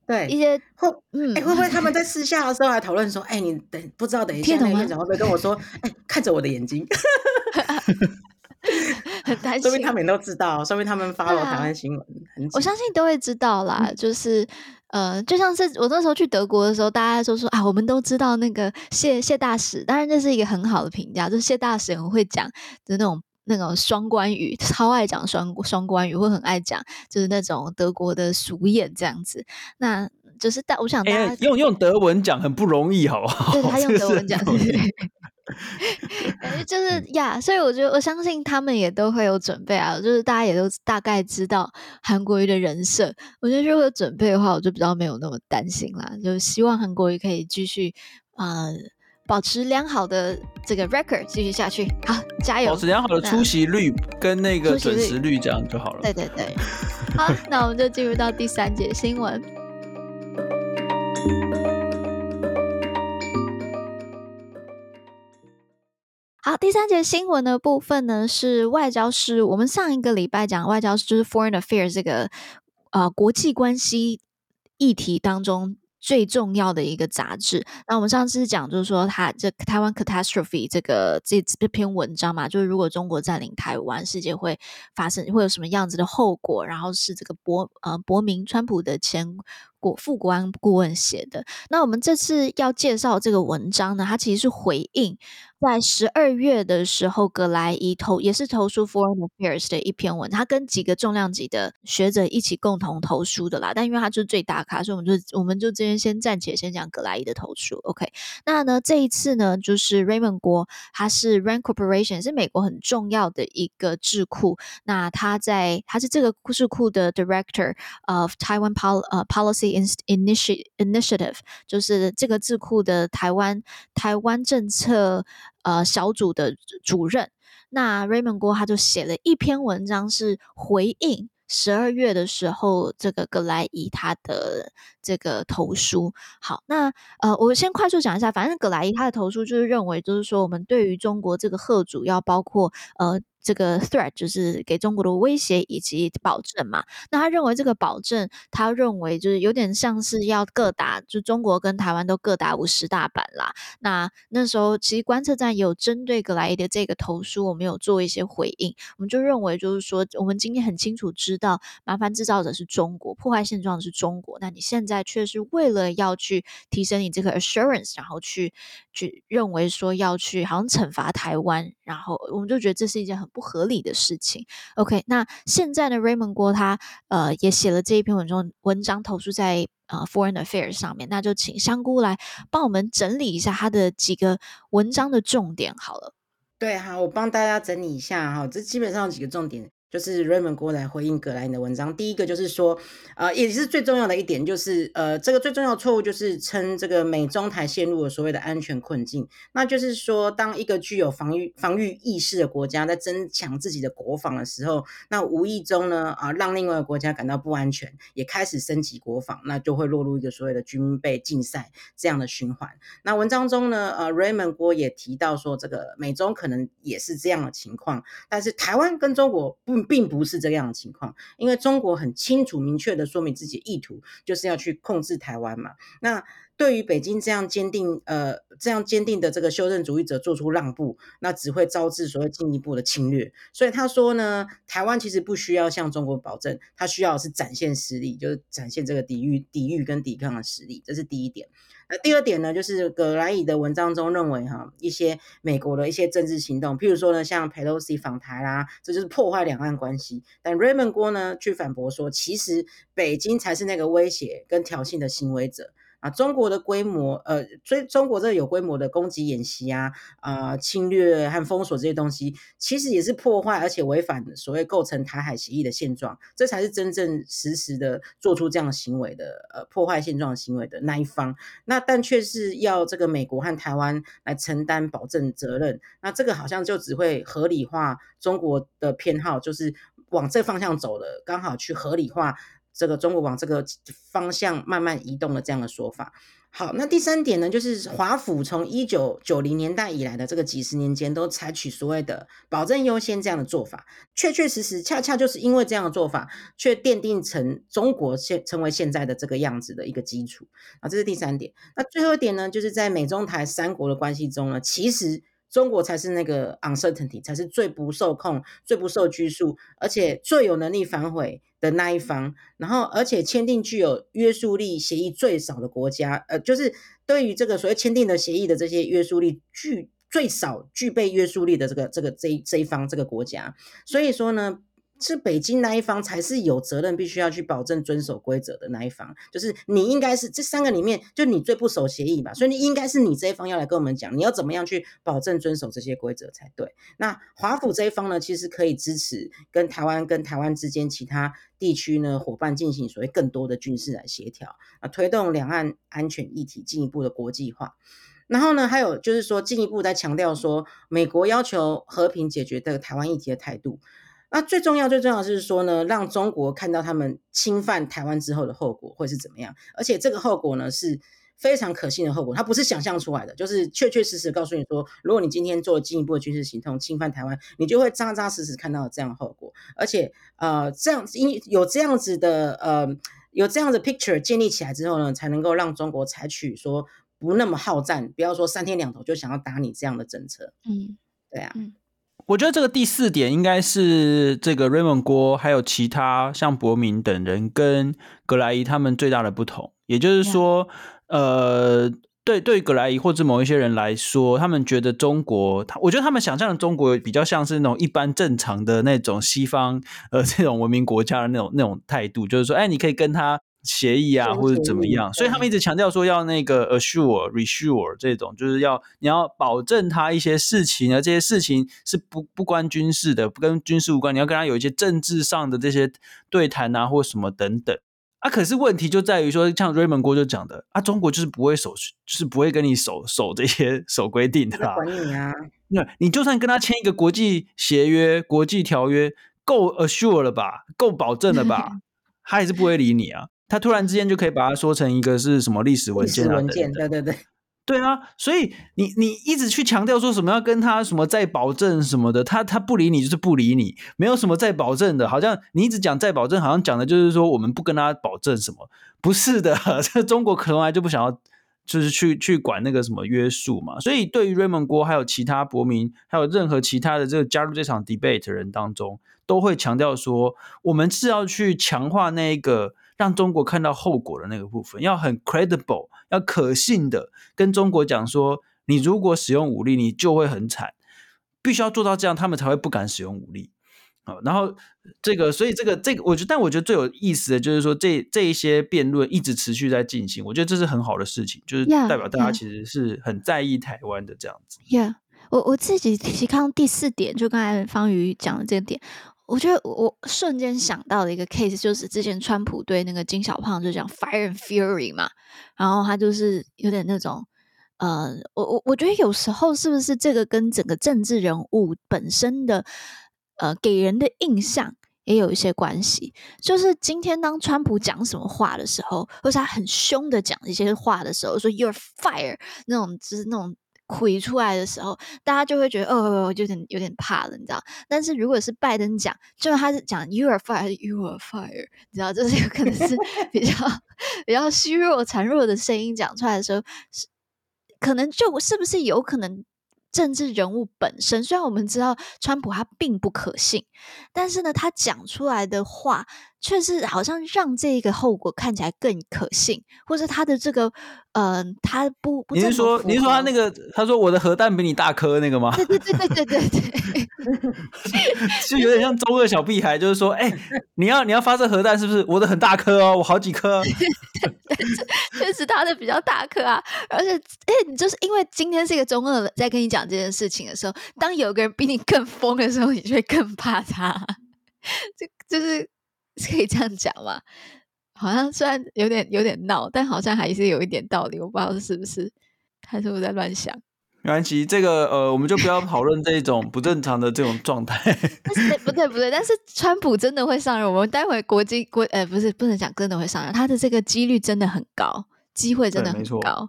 对一些会，嗯，哎、欸，会不会他们在 私下的时候还讨论说，哎、欸，你等不知道等一下那个院长会不会跟我说，哎、欸，看着我的眼睛，很担心，说明他们都知道，说明他们发了台湾新闻，啊、我相信都会知道啦。嗯、就是呃，就像是我那时候去德国的时候，大家都说啊，我们都知道那个谢谢大使，当然这是一个很好的评价，就是谢大使很会讲，就是那种。那种双关语，超爱讲双双关语，会很爱讲，就是那种德国的俗谚这样子。那就是大，我想大家、欸、用用德文讲很不容易，好不好？对，他用德文讲，就是呀。所以我觉得，我相信他们也都会有准备啊。就是大家也都大概知道韩国瑜的人设。我觉得如果有准备的话，我就比较没有那么担心啦。就希望韩国瑜可以继续啊。呃保持良好的这个 record 继续下去，好，加油！保持良好的出席率跟那个准时率，这样就好了。对对对，好，那我们就进入到第三节新闻。好，第三节新闻的部分呢是外交事务。我们上一个礼拜讲外交就是 foreign affairs 这个呃国际关系议题当中。最重要的一个杂志。那我们上次讲，就是说，他这台湾 catastrophe 这个这这篇文章嘛，就是如果中国占领台湾，世界会发生会有什么样子的后果？然后是这个博呃博明川普的前国副国安顾问写的。那我们这次要介绍这个文章呢，它其实是回应在十二月的时候，格莱伊投也是投书 Foreign Affairs 的一篇文，他跟几个重量级的学者一起共同投书的啦。但因为他就是最大咖，所以我们就我们就这边先暂且先讲格莱伊的投书。OK，那呢这一次呢，就是 Raymond 郭，他是 Rand Corporation 是美国很重要的一个智库。那他在他是这个智库的 Director of Taiwan Pol 呃 Policy Initiative，就是这个智库的台湾台湾政策。呃，小组的主任，那 Raymond 郭他就写了一篇文章，是回应十二月的时候这个葛莱伊他的这个投书。好，那呃，我先快速讲一下，反正葛莱伊他的投书就是认为，就是说我们对于中国这个贺主要包括呃。这个 threat 就是给中国的威胁以及保证嘛。那他认为这个保证，他认为就是有点像是要各打，就中国跟台湾都各打五十大板啦。那那时候其实观测站有针对葛莱的这个投诉，我们有做一些回应。我们就认为就是说，我们今天很清楚知道，麻烦制造者是中国，破坏现状的是中国。那你现在却是为了要去提升你这个 assurance，然后去去认为说要去好像惩罚台湾，然后我们就觉得这是一件很。不合理的事情。OK，那现在呢，Raymond 郭他呃也写了这一篇文章，文章投诉在呃 Foreign Affairs 上面，那就请香菇来帮我们整理一下他的几个文章的重点好了。对，好，我帮大家整理一下哈，这基本上有几个重点。就是 Raymond 郭来回应葛莱仪的文章，第一个就是说，呃，也是最重要的一点，就是呃，这个最重要的错误就是称这个美中台陷入了所谓的安全困境，那就是说，当一个具有防御防御意识的国家在增强自己的国防的时候，那无意中呢，啊，让另外一个国家感到不安全，也开始升级国防，那就会落入一个所谓的军备竞赛这样的循环。那文章中呢，呃，Raymond 郭也提到说，这个美中可能也是这样的情况，但是台湾跟中国不。并不是这样的情况，因为中国很清楚明确的说明自己的意图，就是要去控制台湾嘛。那对于北京这样坚定，呃，这样坚定的这个修正主义者做出让步，那只会招致所谓进一步的侵略。所以他说呢，台湾其实不需要向中国保证，他需要是展现实力，就是展现这个抵御、抵御跟抵抗的实力，这是第一点。那第二点呢，就是葛莱仪的文章中认为，哈，一些美国的一些政治行动，譬如说呢，像佩洛西访台啦，这就是破坏两岸关系。但 Raymond 郭呢，去反驳说，其实北京才是那个威胁跟挑衅的行为者。啊，中国的规模，呃，所以中国这有规模的攻击演习啊，啊、侵略和封锁这些东西，其实也是破坏而且违反所谓构成台海协议的现状，这才是真正实时的做出这样的行为的，呃，破坏现状行为的那一方。那但却是要这个美国和台湾来承担保证责任，那这个好像就只会合理化中国的偏好，就是往这方向走了，刚好去合理化。这个中国往这个方向慢慢移动的这样的说法。好，那第三点呢，就是华府从一九九零年代以来的这个几十年间，都采取所谓的保证优先这样的做法，确确实实，恰恰就是因为这样的做法，却奠定成中国现成为现在的这个样子的一个基础啊，这是第三点。那最后一点呢，就是在美中台三国的关系中呢，其实。中国才是那个 uncertainty，才是最不受控、最不受拘束，而且最有能力反悔的那一方。然后，而且签订具有约束力协议最少的国家，呃，就是对于这个所谓签订的协议的这些约束力具最少具备约束力的这个这个这一这一方这个国家。所以说呢。是北京那一方才是有责任，必须要去保证遵守规则的那一方。就是你应该是这三个里面，就你最不守协议吧，所以你应该是你这一方要来跟我们讲，你要怎么样去保证遵守这些规则才对。那华府这一方呢，其实可以支持跟台湾跟台湾之间其他地区呢伙伴进行所谓更多的军事来协调啊，推动两岸安全议题进一步的国际化。然后呢，还有就是说进一步在强调说，美国要求和平解决这个台湾议题的态度。那最重要、最重要的是说呢，让中国看到他们侵犯台湾之后的后果会是怎么样，而且这个后果呢是非常可信的后果，它不是想象出来的，就是确确实实告诉你说，如果你今天做了进一步的军事行动侵犯台湾，你就会扎扎实实看到这样的后果，而且呃，这样因有这样子的呃有这样的 picture 建立起来之后呢，才能够让中国采取说不那么好战，不要说三天两头就想要打你这样的政策。嗯，对啊。嗯我觉得这个第四点应该是这个 Raymond 郭还有其他像伯明等人跟葛莱伊他们最大的不同，也就是说.呃，对对葛莱伊或者某一些人来说，他们觉得中国，他我觉得他们想象的中国比较像是那种一般正常的那种西方呃这种文明国家的那种那种态度，就是说，哎，你可以跟他。协议啊，或者怎么样，所以他们一直强调说要那个 assure、reassure 这种，就是要你要保证他一些事情啊，这些事情是不不关军事的，不跟军事无关，你要跟他有一些政治上的这些对谈啊，或什么等等啊。可是问题就在于说，像 Raymond 郭就讲的啊，中国就是不会守，就是不会跟你守守这些 守规定的啦。管你啊，那你就算跟他签一个国际协约、国际条约，够 assure 了吧，够保证了吧，他也是不会理你啊。他突然之间就可以把它说成一个是什么历史文件啊？历史文件，对对对，对啊，所以你你一直去强调说什么要跟他什么再保证什么的，他他不理你就是不理你，没有什么再保证的，好像你一直讲再保证，好像讲的就是说我们不跟他保证什么，不是的，这中国从来就不想要就是去去管那个什么约束嘛，所以对于 Raymond 郭还有其他国民，还有任何其他的这个加入这场 debate 的人当中，都会强调说，我们是要去强化那个。让中国看到后果的那个部分，要很 credible，要可信的跟中国讲说，你如果使用武力，你就会很惨，必须要做到这样，他们才会不敢使用武力。好，然后这个，所以这个这个，我觉得，但我觉得最有意思的就是说，这这一些辩论一直持续在进行，我觉得这是很好的事情，就是代表大家其实是很在意台湾的这样子。Yeah，我我自己提到第四点，就刚才方瑜讲的这个点。我觉得我瞬间想到的一个 case 就是之前川普对那个金小胖就讲 fire and fury 嘛，然后他就是有点那种，呃，我我我觉得有时候是不是这个跟整个政治人物本身的呃给人的印象也有一些关系？就是今天当川普讲什么话的时候，或是他很凶的讲一些话的时候，说 you're fire 那种就是那种。亏出来的时候，大家就会觉得哦，有点有点怕了，你知道？但是如果是拜登讲，就是他是讲 “you are fire”，“you are fire”，你知道，这是有可能是 比较比较虚弱、孱弱的声音讲出来的时候，是可能就是不是有可能政治人物本身？虽然我们知道川普他并不可信，但是呢，他讲出来的话。确实好像让这个后果看起来更可信，或者他的这个，嗯、呃，他不不。你是说，你是说他那个，他说我的核弹比你大颗那个吗？对对对对对对对，就有点像中二小屁孩，就是说，哎、欸，你要你要发射核弹是不是？我的很大颗哦，我好几颗。确实他的比较大颗啊，而且，哎，你就是因为今天是一个中二在跟你讲这件事情的时候，当有个人比你更疯的时候，你就会更怕他。就就是。可以这样讲吗？好像虽然有点有点闹，但好像还是有一点道理。我不知道是不是，还是我在乱想。没关系，这个呃，我们就不要讨论这种不正常的这种状态。但是不对不对，但是川普真的会上任。我们待会国际国呃不是不能讲真的会上任，他的这个几率真的很高，机会真的很高。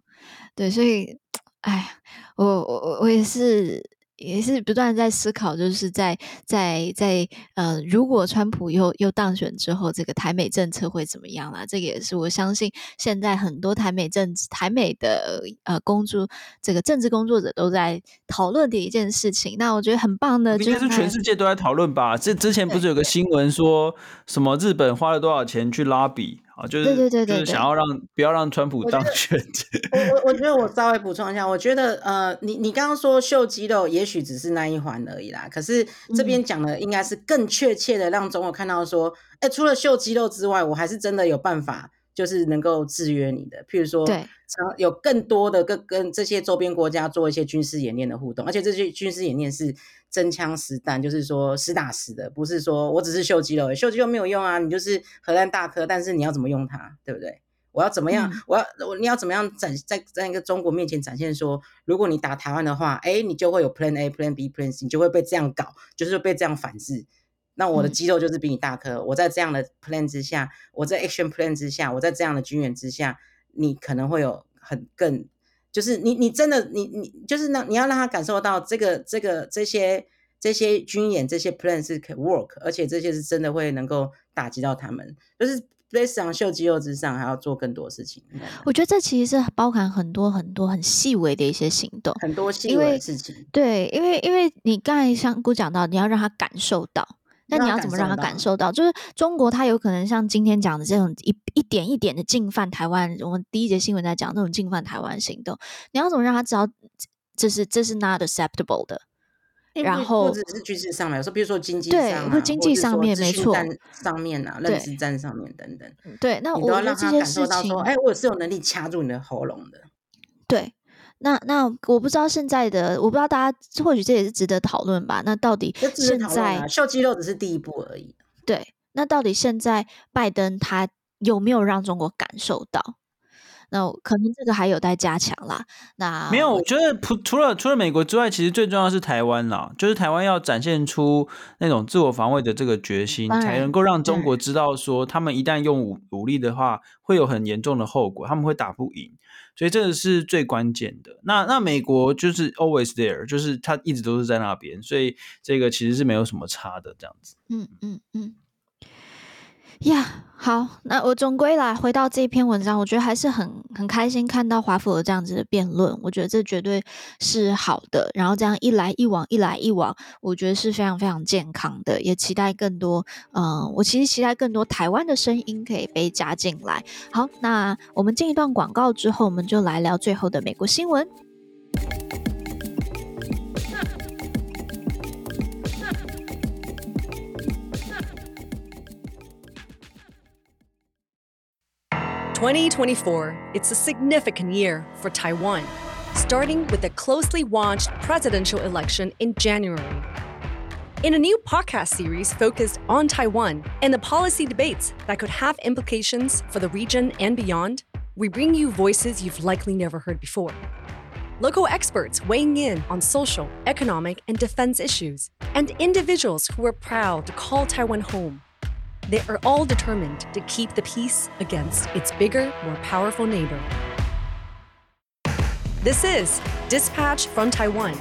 对，对，所以 哎，我我我也是。也是不断在思考，就是在在在呃，如果川普又又当选之后，这个台美政策会怎么样啦？这个也是我相信现在很多台美政治、台美的呃工作这个政治工作者都在讨论的一件事情。那我觉得很棒的，应该是全世界都在讨论吧？这之前不是有个新闻说什么日本花了多少钱去拉比？啊，就是对对对对，就是想要让不要让川普当选。我我我觉得我稍微补充一下，我觉得呃，你你刚刚说秀肌肉，也许只是那一环而已啦。可是这边讲的应该是更确切的，让中国看到说，哎、欸，除了秀肌肉之外，我还是真的有办法，就是能够制约你的。譬如说，对，有更多的跟跟这些周边国家做一些军事演练的互动，而且这些军事演练是。真枪实弹，就是说实打实的，不是说我只是秀肌肉，秀肌肉没有用啊！你就是核弹大颗，但是你要怎么用它，对不对？我要怎么样？嗯、我要我你要怎么样展在在一个中国面前展现说，如果你打台湾的话，哎，你就会有 Plan A、Plan B、Plan C，你就会被这样搞，就是被这样反制。那我的肌肉就是比你大颗，嗯、我在这样的 Plan 之下，我在 Action Plan 之下，我在这样的军援之下，你可能会有很更。就是你，你真的，你你就是让你要让他感受到这个这个这些这些军演这些 plan 是可 work，而且这些是真的会能够打击到他们。就是在上秀肌肉之上，还要做更多事情。我觉得这其实是包含很多很多很细微的一些行动，很多细微的事情。对，因为因为你刚才香菇讲到，你要让他感受到。那你要怎么让他感受到？就是中国，他有可能像今天讲的这种一一点一点的进犯台湾。我们第一节新闻在讲这种进犯台湾行动，你要怎么让他知道这是这是 not acceptable 的？然后或者是军事上面，说比如说经济上、啊，对，或经济上面没错，上面啊，认知战上面等等。对，那我觉得这些事情，哎，我是有能力掐住你的喉咙的。对。那那我不知道现在的，我不知道大家或许这也是值得讨论吧。那到底现在、啊、秀肌肉只是第一步而已。对，那到底现在拜登他有没有让中国感受到？那可能这个还有待加强啦。那没有，我觉得除除了除了美国之外，其实最重要的是台湾啦，就是台湾要展现出那种自我防卫的这个决心，才能够让中国知道说，他们一旦用武武力的话，会有很严重的后果，他们会打不赢。所以这个是最关键的。那那美国就是 always there，就是它一直都是在那边，所以这个其实是没有什么差的这样子。嗯嗯嗯。呀、好，那我总归来回到这篇文章，我觉得还是很很开心看到华府的这样子的辩论，我觉得这绝对是好的。然后这样一来一往，一来一往，我觉得是非常非常健康的。也期待更多，嗯、我其实期待更多台湾的声音可以被加进来。好，那我们进一段广告之后，我们就来聊最后的美国新闻。2024, it's a significant year for Taiwan, starting with a closely watched presidential election in January. In a new podcast series focused on Taiwan and the policy debates that could have implications for the region and beyond, we bring you voices you've likely never heard before. Local experts weighing in on social, economic, and defense issues, and individuals who are proud to call Taiwan home they are all determined to keep the peace against its bigger, more powerful neighbor. This is Dispatch from Taiwan,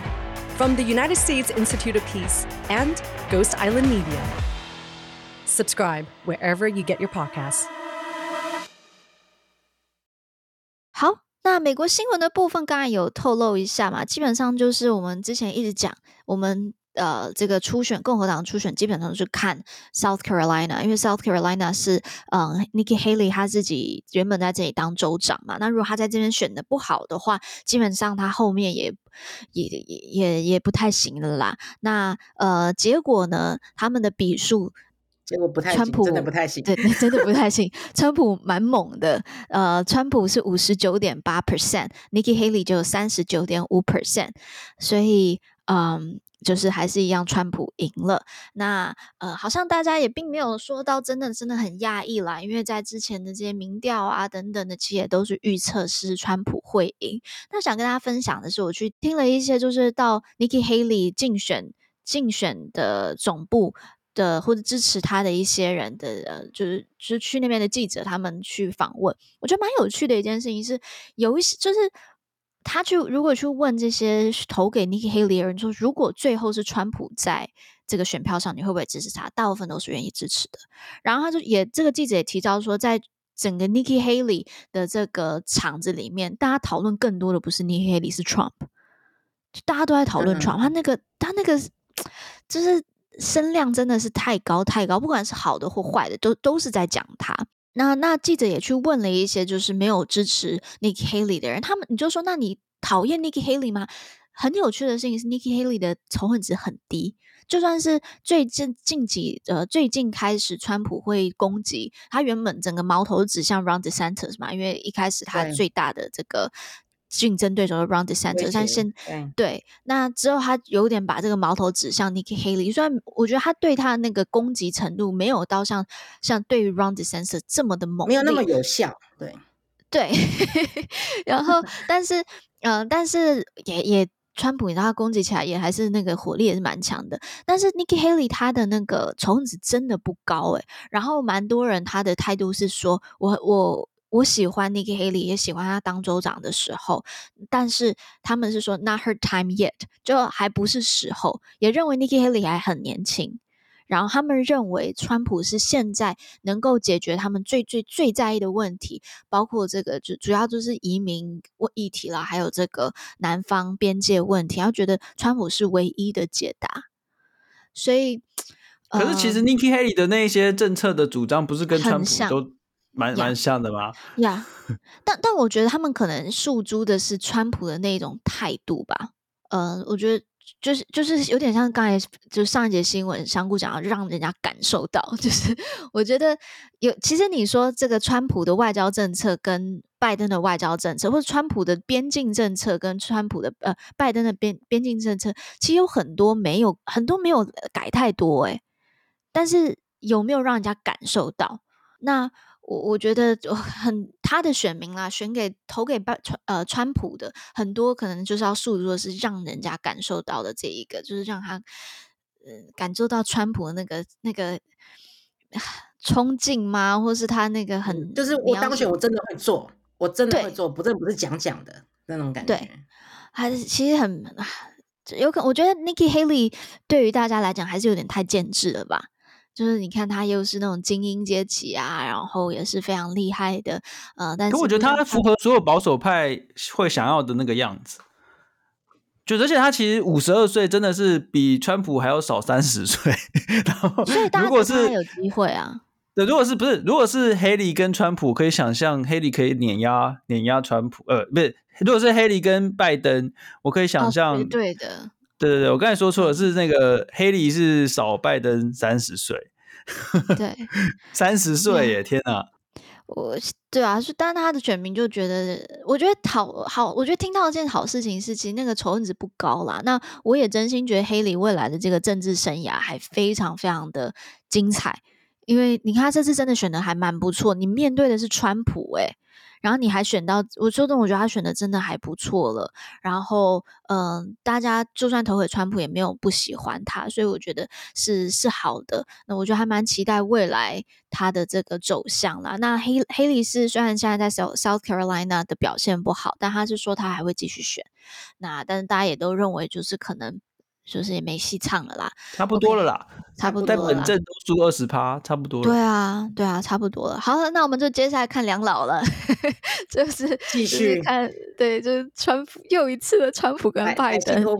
from the United States Institute of Peace and Ghost Island Media. Subscribe wherever you get your podcasts. 好，那美国新闻的部分刚才有透露一下嘛，基本上就是我们之前一直讲，我们。 呃，这个初选共和党初选基本上是看 South Carolina，因为 South Carolina 是嗯、呃、Nikki Haley 他自己原本在这里当州长嘛，那如果他在这边选的不好的话，基本上他后面也也也也也不太行了啦。那呃，结果呢，他们的比数结果不太行，川普真的不太行，对，真的不太行。川普蛮猛的，呃，川普是五十九点八 percent，Nikki Haley 就有三十九点五 percent，所以嗯。就是还是一样，川普赢了。那呃，好像大家也并没有说到真的真的很讶异啦，因为在之前的这些民调啊等等的，其实也都是预测是川普会赢。那想跟大家分享的是，我去听了一些，就是到 Nikki Haley 竞选竞选的总部的或者支持他的一些人的呃，就是就是去那边的记者他们去访问，我觉得蛮有趣的一件事情是，有一些就是。他去如果去问这些投给 Nikki Haley 的人说，如果最后是川普在这个选票上，你会不会支持他？大部分都是愿意支持的。然后他就也这个记者也提到说，在整个 Nikki Haley 的这个场子里面，大家讨论更多的不是 Nikki Haley，是 Trump，就大家都在讨论 Trump。他那个他那个就是声量真的是太高太高，不管是好的或坏的，都都是在讲他。那那记者也去问了一些就是没有支持 Nikki Haley 的人，他们你就说，那你讨厌 Nikki Haley 吗？很有趣的事情是，Nikki Haley 的仇恨值很低，就算是最近近几呃最近开始川普会攻击他，原本整个矛头指向 Ron DeSantis 嘛，因为一开始他最大的这个。竞争对手的 Ron DeSantis，但现对，对那之后他有点把这个矛头指向 Nikki Haley，虽然我觉得他对他的那个攻击程度没有到像像对于 Ron DeSantis 这么的猛，没有那么有效，对 对。然后，但是，嗯、呃，但是也也，川普你知道他攻击起来也还是那个火力也是蛮强的，但是 Nikki Haley 他的那个仇恨值真的不高诶，然后蛮多人他的态度是说我我。我喜欢 Nikki Haley，也喜欢她当州长的时候，但是他们是说 not her time yet，就还不是时候，也认为 Nikki Haley 还很年轻。然后他们认为川普是现在能够解决他们最最最在意的问题，包括这个就主要就是移民议题啦，还有这个南方边界问题，他觉得川普是唯一的解答。所以，可是其实 Nikki Haley 的那些政策的主张，不是跟川普都蛮蛮像的吧？呀、yeah. 但但我觉得他们可能诉诸的是川普的那种态度吧。呃，我觉得。就是就是有点像刚才就上一节新闻香菇讲的，让人家感受到，就是 我觉得有其实你说这个川普的外交政策跟拜登的外交政策，或者川普的边境政策跟川普的呃拜登的边边境政策，其实有很多没有很多没有改太多诶，但是有没有让人家感受到？那。我我觉得很他的选民啦，选给投给拜川呃川普的很多，可能就是要诉说是让人家感受到的这一个，就是让他嗯感受到川普的那个那个 冲劲吗？或是他那个很就是我当选，我真的会做，我真的会做，不，这不是讲讲的那种感觉。对，还是其实很有可能，我觉得 Nikki Haley 对于大家来讲还是有点太建制了吧。就是你看他又是那种精英阶级啊，然后也是非常厉害的，呃，但是我觉得他符合所有保守派会想要的那个样子。就而且他其实五十二岁，真的是比川普还要少三十岁。然后，所以如果是有机会啊，对，如果是不是如果是黑利跟川普，可以想象黑利可以碾压碾压川普，呃，不是，如果是黑利跟拜登，我可以想象，哦，对的。对对对，我刚才说错了，是那个黑利是少拜登三十岁，对，三十岁耶，天哪！我对啊，是，但他的选民就觉得，我觉得好好，我觉得听到一件好事情是，其实那个仇恨值不高啦。那我也真心觉得黑利未来的这个政治生涯还非常非常的精彩，因为你看他这次真的选的还蛮不错，你面对的是川普，诶。然后你还选到，我说的，我觉得他选的真的还不错了。然后，嗯、大家就算投给川普，也没有不喜欢他，所以我觉得是是好的。那我觉得还蛮期待未来他的这个走向啦。那黑黑利斯虽然现在在 South South Carolina 的表现不好，但他是说他还会继续选。那但是大家也都认为，就是可能。就是也没戏唱了啦，差不多了啦，okay, 差不多了。在本镇都输二十趴，差不多了。对啊，对啊，差不多了。好了，那我们就接下来看两老了，就是继续、看，对，就是川普又一次的川普跟拜登重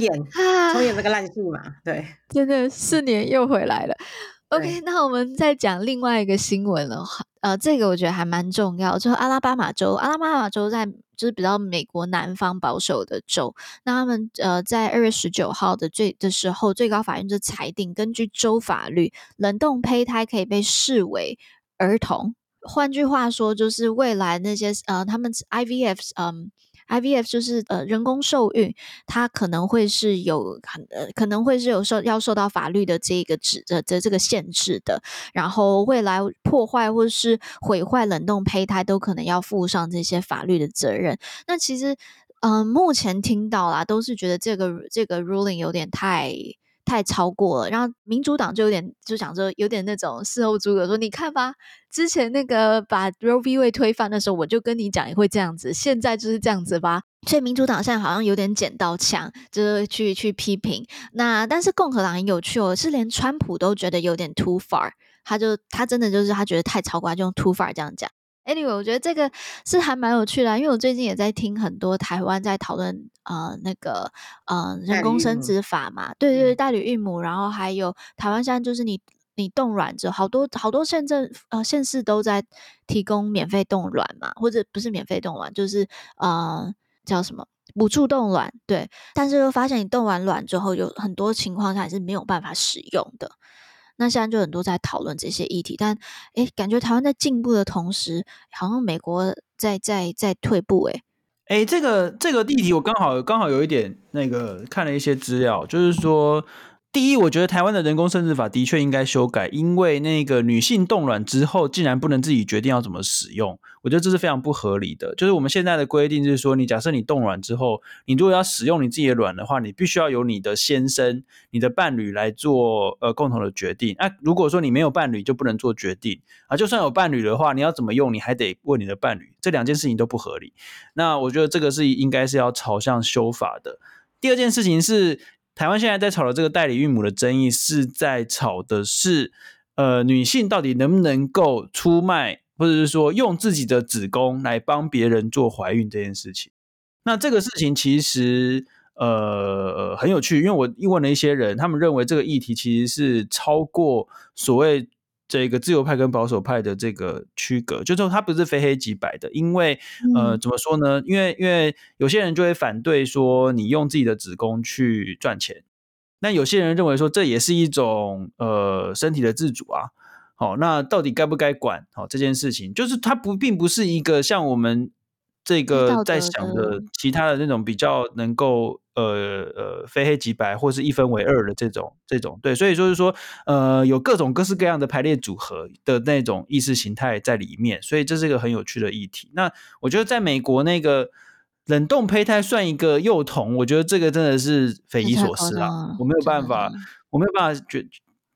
演，重演这个烂戏嘛？对，真的四年又回来了。OK，那我们再讲另外一个新闻了。呃，这个我觉得还蛮重要，就是阿拉巴马州，阿拉巴马州在就是比较美国南方保守的州。那他们呃在二月十九号的最的时候，最高法院就裁定，根据州法律，冷冻胚胎可以被视为儿童。换句话说，就是未来那些呃他们 IVF 嗯。IVF 就是呃人工受孕，它可能会是有很呃可能会是有受要受到法律的这个指的的这个限制的，然后未来破坏或是毁坏冷冻胚胎都可能要负上这些法律的责任。那其实嗯、目前听到啦都是觉得这个这个 ruling 有点太。太超过了，然后民主党就有点就想说，有点那种事后诸葛说，你看吧，之前那个把 Roe v. w a 推翻的时候，我就跟你讲也会这样子，现在就是这样子吧。所以民主党现在好像有点捡到枪，就是去去批评。那但是共和党很有趣哦，是连川普都觉得有点 too far，他就他真的就是他觉得太超过，他就用 too far 这样讲。Anyway，我觉得这个是还蛮有趣的，因为我最近也在听很多台湾在讨论呃那个呃人工生殖法嘛，对对，代理孕母，然后还有台湾现在就是你你冻卵之后，好多好多县政呃县市都在提供免费冻卵嘛，或者不是免费冻卵，就是呃叫什么补助冻卵，对，但是又发现你冻完卵之后，有很多情况下还是没有办法使用的。那现在就很多在讨论这些议题，但诶，感觉台湾在进步的同时，好像美国在在在退步。诶，诶，这个这个议题我刚好刚好有一点那个看了一些资料，就是说。第一，我觉得台湾的人工生殖法的确应该修改，因为那个女性冻卵之后竟然不能自己决定要怎么使用，我觉得这是非常不合理的。就是我们现在的规定就是说，你假设你冻卵之后，你如果要使用你自己的卵的话，你必须要由你的先生、你的伴侣来做呃共同的决定。那、如果说你没有伴侣，就不能做决定啊。就算有伴侣的话，你要怎么用，你还得问你的伴侣，这两件事情都不合理。那我觉得这个是应该是要朝向修法的。第二件事情是。台湾现在在吵的这个代理孕母的争议，是在吵的是，呃，女性到底能不能够出卖，或者是说用自己的子宫来帮别人做怀孕这件事情。那这个事情其实，呃很有趣，因为我问了一些人，他们认为这个议题其实是超过所谓这个自由派跟保守派的这个区隔，就是说它不是非黑即白的。因为呃怎么说呢？因为因为有些人就会反对说你用自己的子宫去赚钱，那有些人认为说这也是一种呃身体的自主啊。好，那到底该不该管？好，这件事情就是它不并不是一个像我们这个在想的其他的那种比较能够呃呃非黑即白或是一分为二的这种这种对，所以就是说呃有各种各式各样的排列组合的那种意识形态在里面，所以这是一个很有趣的议题。那我觉得在美国那个冷冻胚胎算一个幼童，我觉得这个真的是匪夷所思啊！我没有办法，我没有办法觉。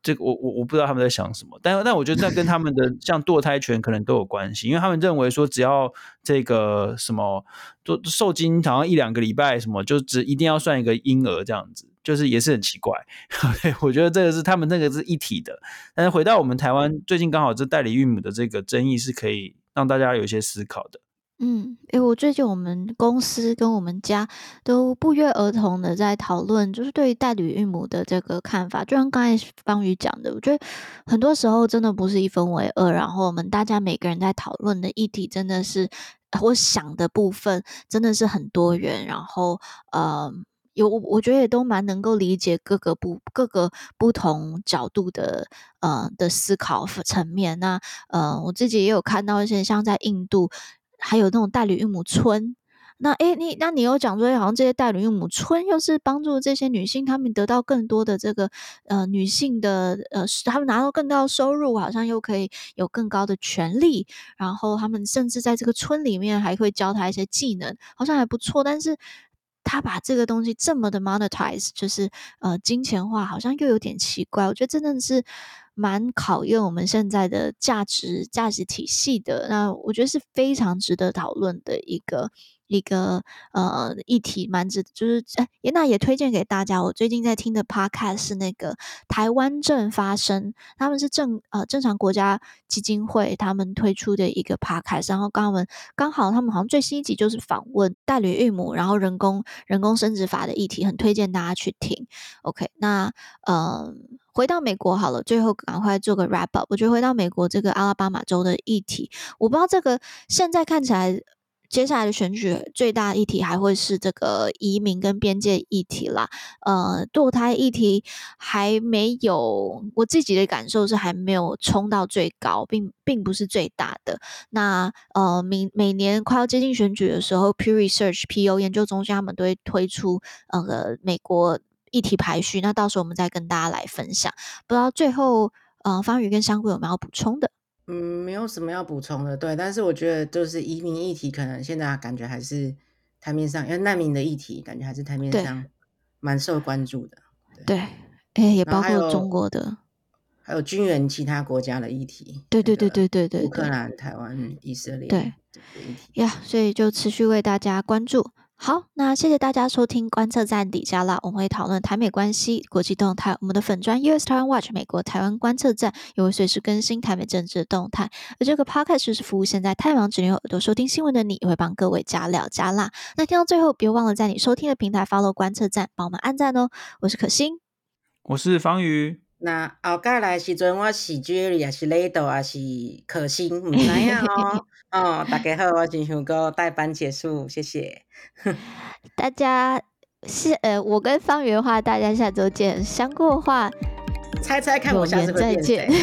这个我我我不知道他们在想什么，但但我觉得这跟他们的 像堕胎权可能都有关系，因为他们认为说只要这个什么做受精好像一两个礼拜什么，就只一定要算一个婴儿这样子，就是也是很奇怪。我觉得这个是他们那个是一体的，但是回到我们台湾，最近刚好这代理孕母的这个争议是可以让大家有一些思考的。嗯，诶，我最近我们公司跟我们家都不约而同的在讨论，就是对于代理孕母的这个看法。就像刚才方宇讲的，我觉得很多时候真的不是一分为二，然后我们大家每个人在讨论的议题真的是，我想的部分真的是很多元，然后呃，有我觉得也都蛮能够理解各个不各个不同角度的呃的思考层面。那呃，我自己也有看到一些像在印度。还有那种代理孕母村，那诶，你那你又讲说，好像这些代理孕母村又是帮助这些女性，她们得到更多的这个呃女性的呃，她们拿到更高的收入，好像又可以有更高的权利，然后她们甚至在这个村里面还会教她一些技能，好像还不错。但是他把这个东西这么的 monetize，就是呃金钱化，好像又有点奇怪。我觉得真的是。蛮考验我们现在的价值价值体系的，那我觉得是非常值得讨论的一个一个呃议题，蛮值就是哎，那也推荐给大家。我最近在听的 podcast 是那个台湾正发声，他们是正呃正常国家基金会他们推出的一个 podcast，然后刚好刚好他们好像最新一集就是访问代理孕母，然后人工人工生殖法的议题，很推荐大家去听。OK，那嗯。呃回到美国好了，最后赶快做个 wrap up。我觉得回到美国这个阿拉巴马州的议题，我不知道这个现在看起来，接下来的选举最大议题还会是这个移民跟边界议题啦。呃，堕胎议题还没有，我自己的感受是还没有冲到最高，并并不是最大的。那呃，每每年快要接近选举的时候，Pew Research PO 研究中心他们都会推出呃美国。议题排序，那到时候我们再跟大家来分享。不知道最后，呃，方宇跟香菇有没有补充的？嗯，没有什么要补充的，对。但是我觉得，就是移民议题，可能现在感觉还是台面上，因为难民的议题，感觉还是台面上蛮受关注的。对，哎、欸，也包括中国的，还有军援其他国家的议题。对对对对对对，乌克兰、台湾、以色列，对呀，所以就持续为大家关注。好，那谢谢大家收听观测站底加拉，我们会讨论台美关系、国际动态。我们的粉专 US Taiwan Watch 美国台湾观测站也会随时更新台美政治的动态。而这个 podcast 是服务现在太忙只能用耳朵收听新闻的你，也会帮各位加料加辣。那听到最后，别忘了在你收听的平台 follow 观测站，帮我们按赞哦。我是可心，我是方宇。那后盖来时阵，我是 Jerry，也是雷豆，还是可心，唔知样哦。哦，大家好，我是想哥代班结束，谢谢。大家是呃，我跟方圆的话，大家下周见。香菇的话，猜猜看，我下次再见。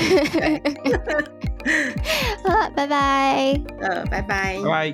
好了，拜拜。呃，拜拜。拜拜。